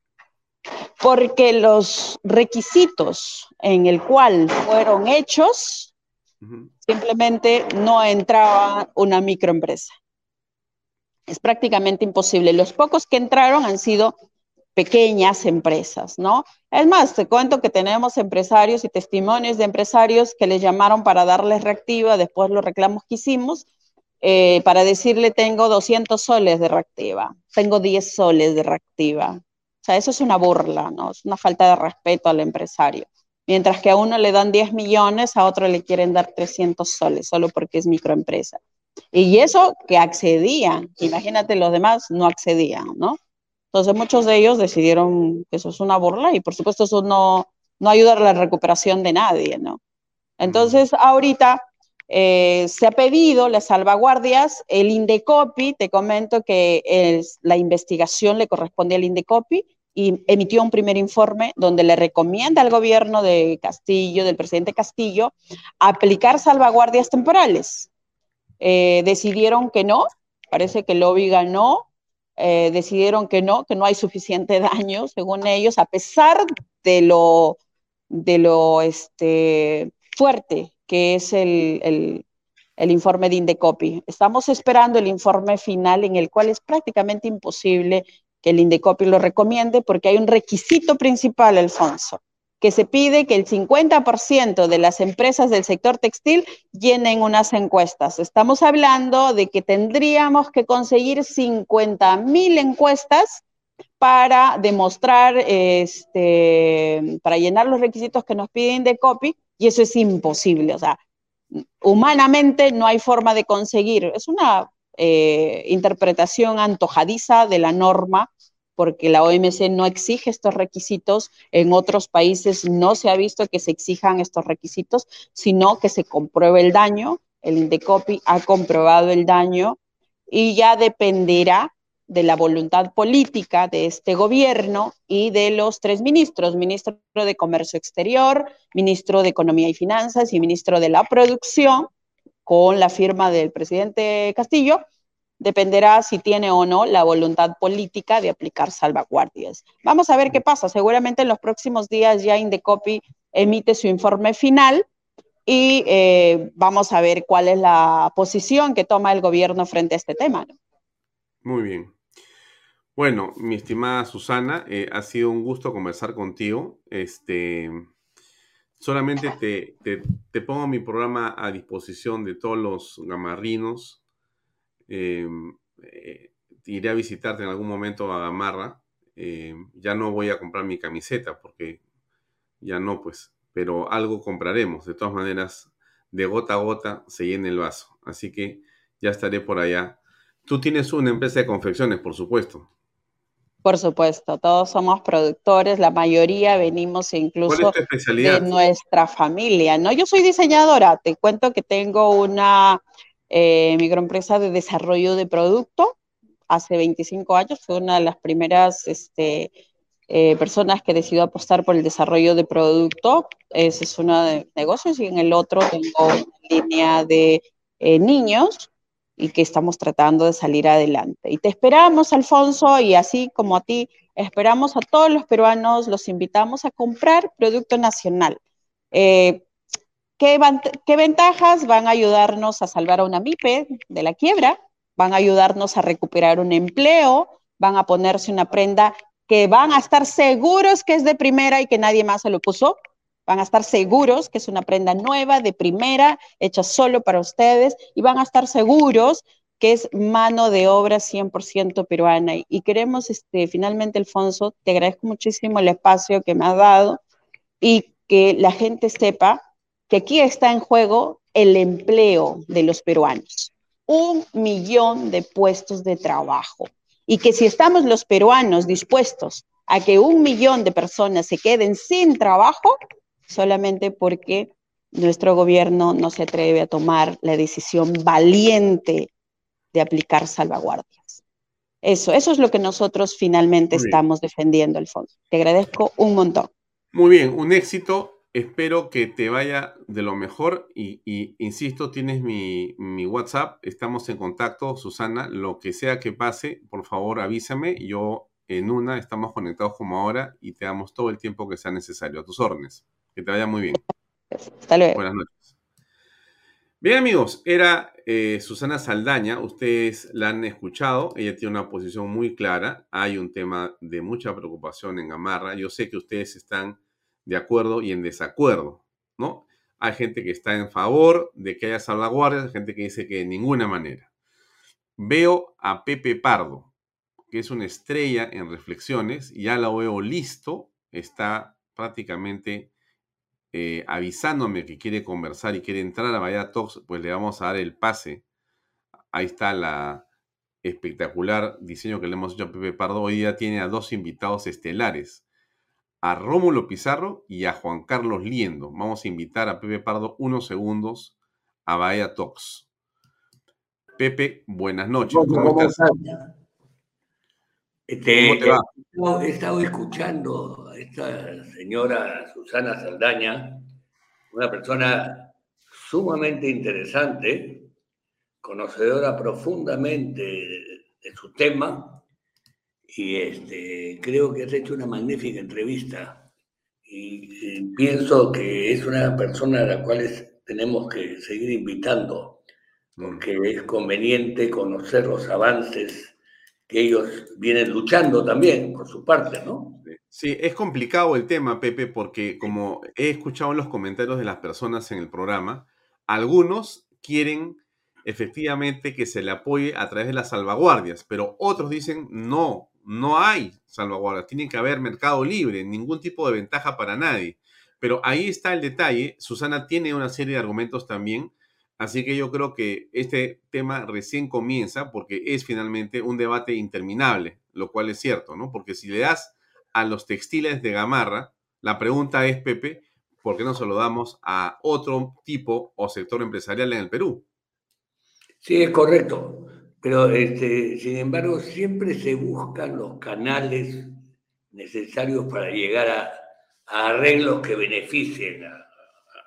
Porque los requisitos en el cual fueron hechos simplemente no entraba una microempresa. Es prácticamente imposible. Los pocos que entraron han sido pequeñas empresas, ¿no? Es más, te cuento que tenemos empresarios y testimonios de empresarios que les llamaron para darles reactiva, después los reclamos que hicimos, eh, para decirle tengo 200 soles de reactiva, tengo 10 soles de reactiva. O sea, eso es una burla, ¿no? Es una falta de respeto al empresario. Mientras que a uno le dan 10 millones, a otro le quieren dar 300 soles, solo porque es microempresa. Y eso que accedían, imagínate los demás no accedían, ¿no? Entonces muchos de ellos decidieron que eso es una burla y por supuesto eso no, no ayuda a la recuperación de nadie, ¿no? Entonces ahorita eh, se ha pedido las salvaguardias, el Indecopi, te comento que es, la investigación le corresponde al Indecopi y emitió un primer informe donde le recomienda al gobierno de Castillo, del presidente Castillo, aplicar salvaguardias temporales. Eh, decidieron que no, parece que el lobby ganó, eh, decidieron que no, que no hay suficiente daño, según ellos, a pesar de lo, de lo este, fuerte que es el, el, el informe de Indecopi. Estamos esperando el informe final en el cual es prácticamente imposible que el Indecopi lo recomiende porque hay un requisito principal, Alfonso, que se pide que el 50% de las empresas del sector textil llenen unas encuestas. Estamos hablando de que tendríamos que conseguir 50 mil encuestas para demostrar, este, para llenar los requisitos que nos piden de copy, y eso es imposible. O sea, humanamente no hay forma de conseguir. Es una eh, interpretación antojadiza de la norma porque la OMC no exige estos requisitos, en otros países no se ha visto que se exijan estos requisitos, sino que se compruebe el daño, el Indecopi ha comprobado el daño y ya dependerá de la voluntad política de este gobierno y de los tres ministros, ministro de Comercio Exterior, ministro de Economía y Finanzas y ministro de la Producción, con la firma del presidente Castillo, dependerá si tiene o no la voluntad política de aplicar salvaguardias. Vamos a ver qué pasa. Seguramente en los próximos días ya Indecopi emite su informe final y eh, vamos a ver cuál es la posición que toma el gobierno frente a este tema. Muy bien. Bueno, mi estimada Susana, eh, ha sido un gusto conversar contigo. Este, solamente te, te pongo mi programa a disposición de todos los gamarrinos Em, eh, iré a visitarte en algún momento a Gamarra. Em, ya no voy a comprar mi camiseta porque ya no, pues, pero algo compraremos. De todas maneras, de gota a gota se llena el vaso. Así que ya estaré por allá. Tú tienes una empresa de confecciones, por supuesto. Por supuesto, todos somos productores, la mayoría venimos incluso de nuestra familia, ¿no? Yo soy diseñadora, te cuento que tengo una eh, microempresa de desarrollo de producto. Hace 25 años fue una de las primeras este, eh, personas que decidió apostar por el desarrollo de producto. Ese es uno de negocios y en el otro tengo una línea de eh, niños y que estamos tratando de salir adelante. Y te esperamos, Alfonso, y así como a ti, esperamos a todos los peruanos, los invitamos a comprar producto nacional. Eh, ¿Qué, ventajas van a ayudarnos a salvar a una MIPE de la quiebra? Van a ayudarnos a recuperar un empleo, van a ponerse una prenda que van a estar seguros que es de primera y que nadie más se lo puso. Van a estar seguros que es una prenda nueva, de primera, hecha solo para ustedes, y van a estar seguros que es mano de obra 100% peruana. Y queremos, este, finalmente, Alfonso, te agradezco muchísimo el espacio que me has dado y que la gente sepa que aquí está en juego el empleo de los peruanos. Un millón de puestos de trabajo. Y que si estamos los peruanos dispuestos a que un millón de personas se queden sin trabajo, solamente porque nuestro gobierno no se atreve a tomar la decisión valiente de aplicar salvaguardias. Eso, eso es lo que nosotros finalmente estamos defendiendo, Alfonso. Te agradezco un montón. Muy bien, un éxito. Espero que te vaya de lo mejor y, insisto, tienes mi, mi, WhatsApp, estamos en contacto, Susana, lo que sea que pase, por favor avísame, yo en una estamos conectados como ahora y te damos todo el tiempo que sea necesario, a tus órdenes. Que te vaya muy bien. Hasta luego. Buenas noches. Bien amigos, era eh, Susana Saldaña, ustedes la han escuchado, ella tiene una posición muy clara, hay un tema de mucha preocupación en Gamarra, yo sé que ustedes están de acuerdo y en desacuerdo, ¿no? Hay gente que está en favor de que haya salvaguardias, hay gente que dice que de ninguna manera. Veo a Pepe Pardo, que es una estrella en reflexiones, ya la veo listo, está prácticamente eh, avisándome que quiere conversar y quiere entrar a Vaya Talks, pues le vamos a dar el pase. Ahí está la espectacular diseño que le hemos hecho a Pepe Pardo. Hoy día tiene a dos invitados estelares, a Rómulo Pizarro y a Juan Carlos Liendo. Vamos a invitar a Pepe Pardo unos segundos a Bahía Talks. Pepe, buenas noches. ¿Cómo, estás? Este, ¿Cómo te va? He estado escuchando a esta señora Susana Saldaña, una persona sumamente interesante, conocedora profundamente de, su tema, y este, creo que has hecho una magnífica entrevista. Y, pienso que es una persona a la cual tenemos que seguir invitando, porque es conveniente conocer los avances que ellos vienen luchando también por su parte, ¿no? Sí, es complicado el tema, Pepe, porque como he escuchado en los comentarios de las personas en el programa, algunos quieren efectivamente que se le apoye a través de las salvaguardias, pero otros dicen no, no hay salvaguardias, tiene que haber mercado libre, ningún tipo de ventaja para nadie. Pero ahí está el detalle, Susana tiene una serie de argumentos también Así que yo creo que este tema recién comienza porque es finalmente un debate interminable, lo cual es cierto, ¿no? Porque si le das a los textiles de gamarra, la pregunta es, Pepe, ¿por qué no se lo damos a otro tipo o sector empresarial en el Perú? Sí, es correcto. Pero, este, sin embargo, siempre se buscan los canales necesarios para llegar a, arreglos que beneficien a,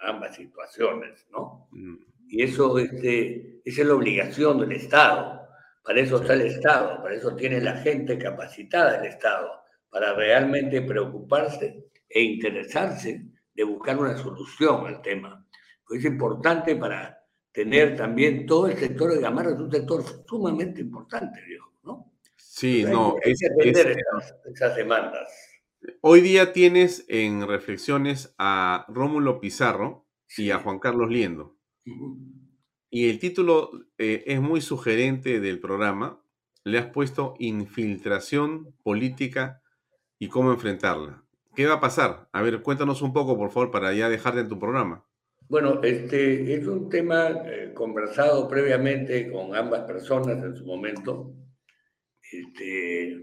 ambas situaciones, ¿no? Mm. Y eso este, esa es la obligación del Estado. Para eso está el Estado, para eso tiene la gente capacitada el Estado, para realmente preocuparse e interesarse de buscar una solución al tema. Pues es importante para tener también todo el sector de Gamarra, es un sector sumamente importante, viejo, ¿no? Sí, no, es, esas, demandas. Hoy día tienes en reflexiones a Rómulo Pizarro y a Juan Carlos Liendo. Y el título eh, es muy sugerente del programa. Le has puesto infiltración política y cómo enfrentarla. ¿Qué va a pasar? A ver, cuéntanos un poco, por favor, para ya dejarte en tu programa. Bueno, este es un tema eh, conversado previamente con ambas personas en su momento. Este,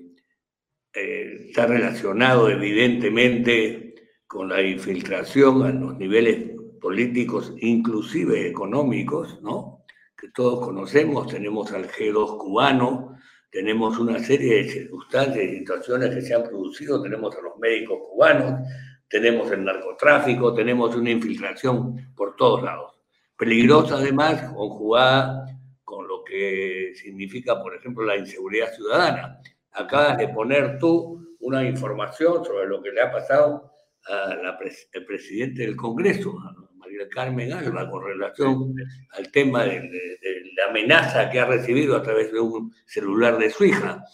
eh, está relacionado evidentemente con la infiltración a los niveles políticos, inclusive económicos, ¿no? Que todos conocemos, tenemos al G2 cubano, tenemos una serie de circunstancias y situaciones que se han producido, tenemos a los médicos cubanos, tenemos el narcotráfico, tenemos una infiltración por todos lados. Peligrosa además, conjugada con lo que significa, por ejemplo, la inseguridad ciudadana. Acabas de poner tú una información sobre lo que le ha pasado al presidente del Congreso, María Carmen Alba con relación al tema de, la amenaza que ha recibido a través de un celular de su hija.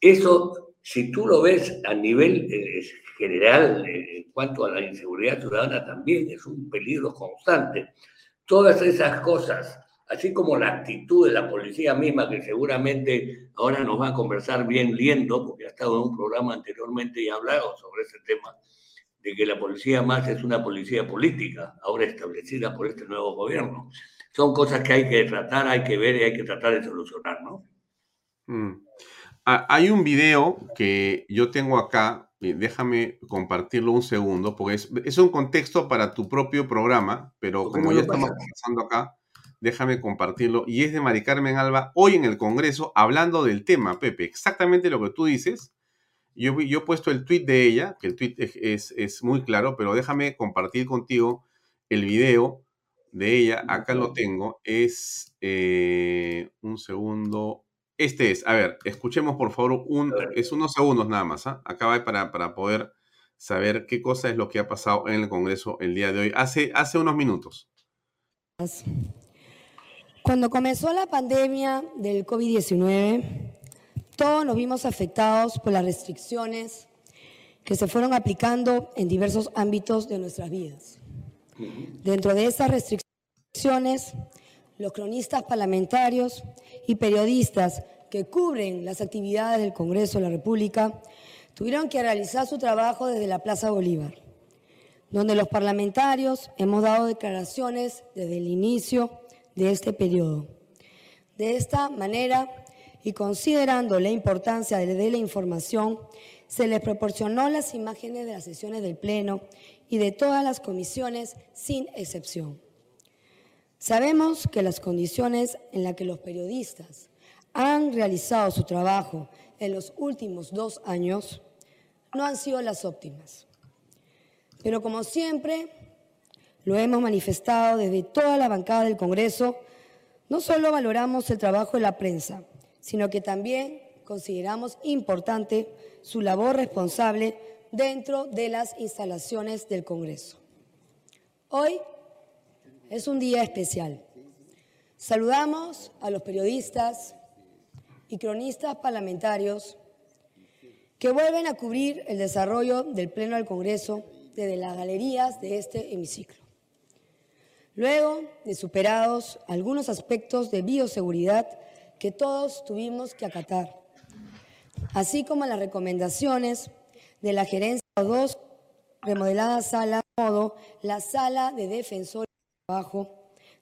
Eso, si tú lo ves a nivel eh, general eh, en cuanto a la inseguridad ciudadana, también es un peligro constante. Todas esas cosas, así como la actitud de la policía misma, que seguramente ahora nos va a conversar bien liendo, porque ha estado en un programa anteriormente y ha hablado sobre ese tema, de que la policía más es una policía política, ahora establecida por este nuevo gobierno. Son cosas que hay que tratar, hay que ver y hay que tratar de solucionar, ¿no? Mm. Ah, hay un video que yo tengo acá, déjame compartirlo un segundo, porque es, un contexto para tu propio programa, pero como ya estamos pasando acá, déjame compartirlo. Y es de Mari Carmen Alba hoy en el Congreso hablando del tema, Pepe, exactamente lo que tú dices yo, yo he puesto el tweet de ella, que el tweet es, muy claro, pero déjame compartir contigo el video de ella. Acá lo tengo. Es eh, un segundo. Este es, a ver, escuchemos por favor, un, es unos segundos nada más. ¿ah? Acá va para, para poder saber qué cosa es lo que ha pasado en el Congreso el día de hoy, hace, hace unos minutos. Cuando comenzó la pandemia del COVID-19, todos nos vimos afectados por las restricciones que se fueron aplicando en diversos ámbitos de nuestras vidas. Dentro de esas restricciones, los cronistas parlamentarios y periodistas que cubren las actividades del Congreso de la República tuvieron que realizar su trabajo desde la Plaza Bolívar, donde los parlamentarios hemos dado declaraciones desde el inicio de este periodo. De esta manera, y considerando la importancia de la información, se les proporcionó las imágenes de las sesiones del Pleno y de todas las comisiones sin excepción. Sabemos que las condiciones en las que los periodistas han realizado su trabajo en los últimos dos años no han sido las óptimas. Pero como siempre lo hemos manifestado desde toda la bancada del Congreso, no solo valoramos el trabajo de la prensa, sino que también consideramos importante su labor responsable dentro de las instalaciones del Congreso. Hoy es un día especial. Saludamos a los periodistas y cronistas parlamentarios que vuelven a cubrir el desarrollo del Pleno del Congreso desde las galerías de este hemiciclo. Luego de superados algunos aspectos de bioseguridad que todos tuvimos que acatar, así como las recomendaciones de la gerencia 2, remodelada sala, modo la sala de defensores de trabajo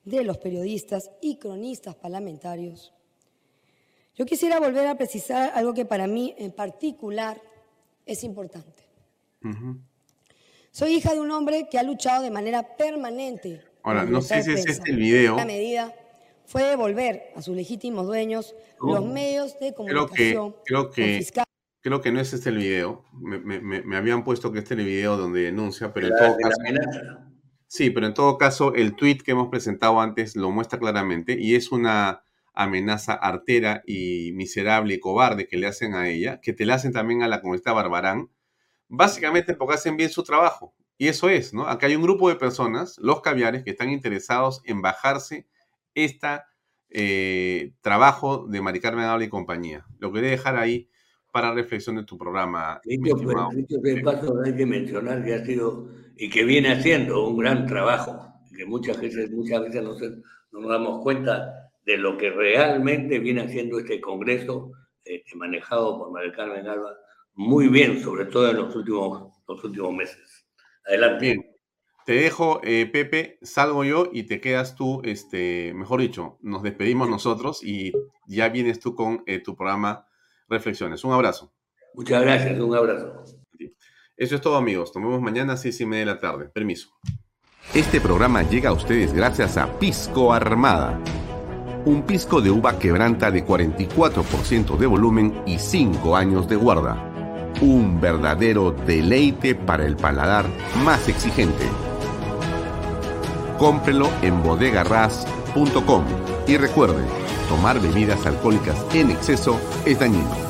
de los periodistas y cronistas parlamentarios. Yo quisiera volver a precisar algo que para mí en particular es importante. Soy hija de un hombre que ha luchado de manera permanente. Ahora, no sé si es este el video. medida fue devolver a sus legítimos dueños los medios de comunicación creo que, creo que, no es este el video. Me, habían puesto que este es el video donde denuncia, pero en todo caso. Sí, pero en todo caso, el tweet que hemos presentado antes lo muestra claramente y es una amenaza artera y miserable y cobarde que le hacen a ella, que te la hacen también a la comunidad Barbarán, básicamente porque hacen bien su trabajo. Y eso es, ¿no? Acá hay un grupo de personas, los caviares, que están interesados en bajarse este trabajo de Mari Carmen y compañía. Lo quería dejar ahí para reflexión de tu programa. Paso, hay que mencionar que ha sido y que viene haciendo un gran trabajo, que muchas veces, muchas veces no, nos damos cuenta de lo que realmente viene haciendo este Congreso, este, manejado por María Carmen Alba, muy bien, sobre todo en los últimos, los últimos meses. Adelante. Te dejo, eh, Pepe, salgo yo y te quedas tú, este, mejor dicho, nos despedimos nosotros y ya vienes tú con eh, tu programa Reflexiones. Un abrazo. Muchas gracias, un abrazo. Eso es todo, amigos. Nos vemos mañana a seis y media de la tarde. Permiso. Este programa llega a ustedes gracias a Pisco Armada. Un pisco de uva quebranta de 44% de volumen y 5 años de guarda. Un verdadero deleite para el paladar más exigente cómprelo en bodegarras.com. Y recuerde, tomar bebidas alcohólicas en exceso es dañino.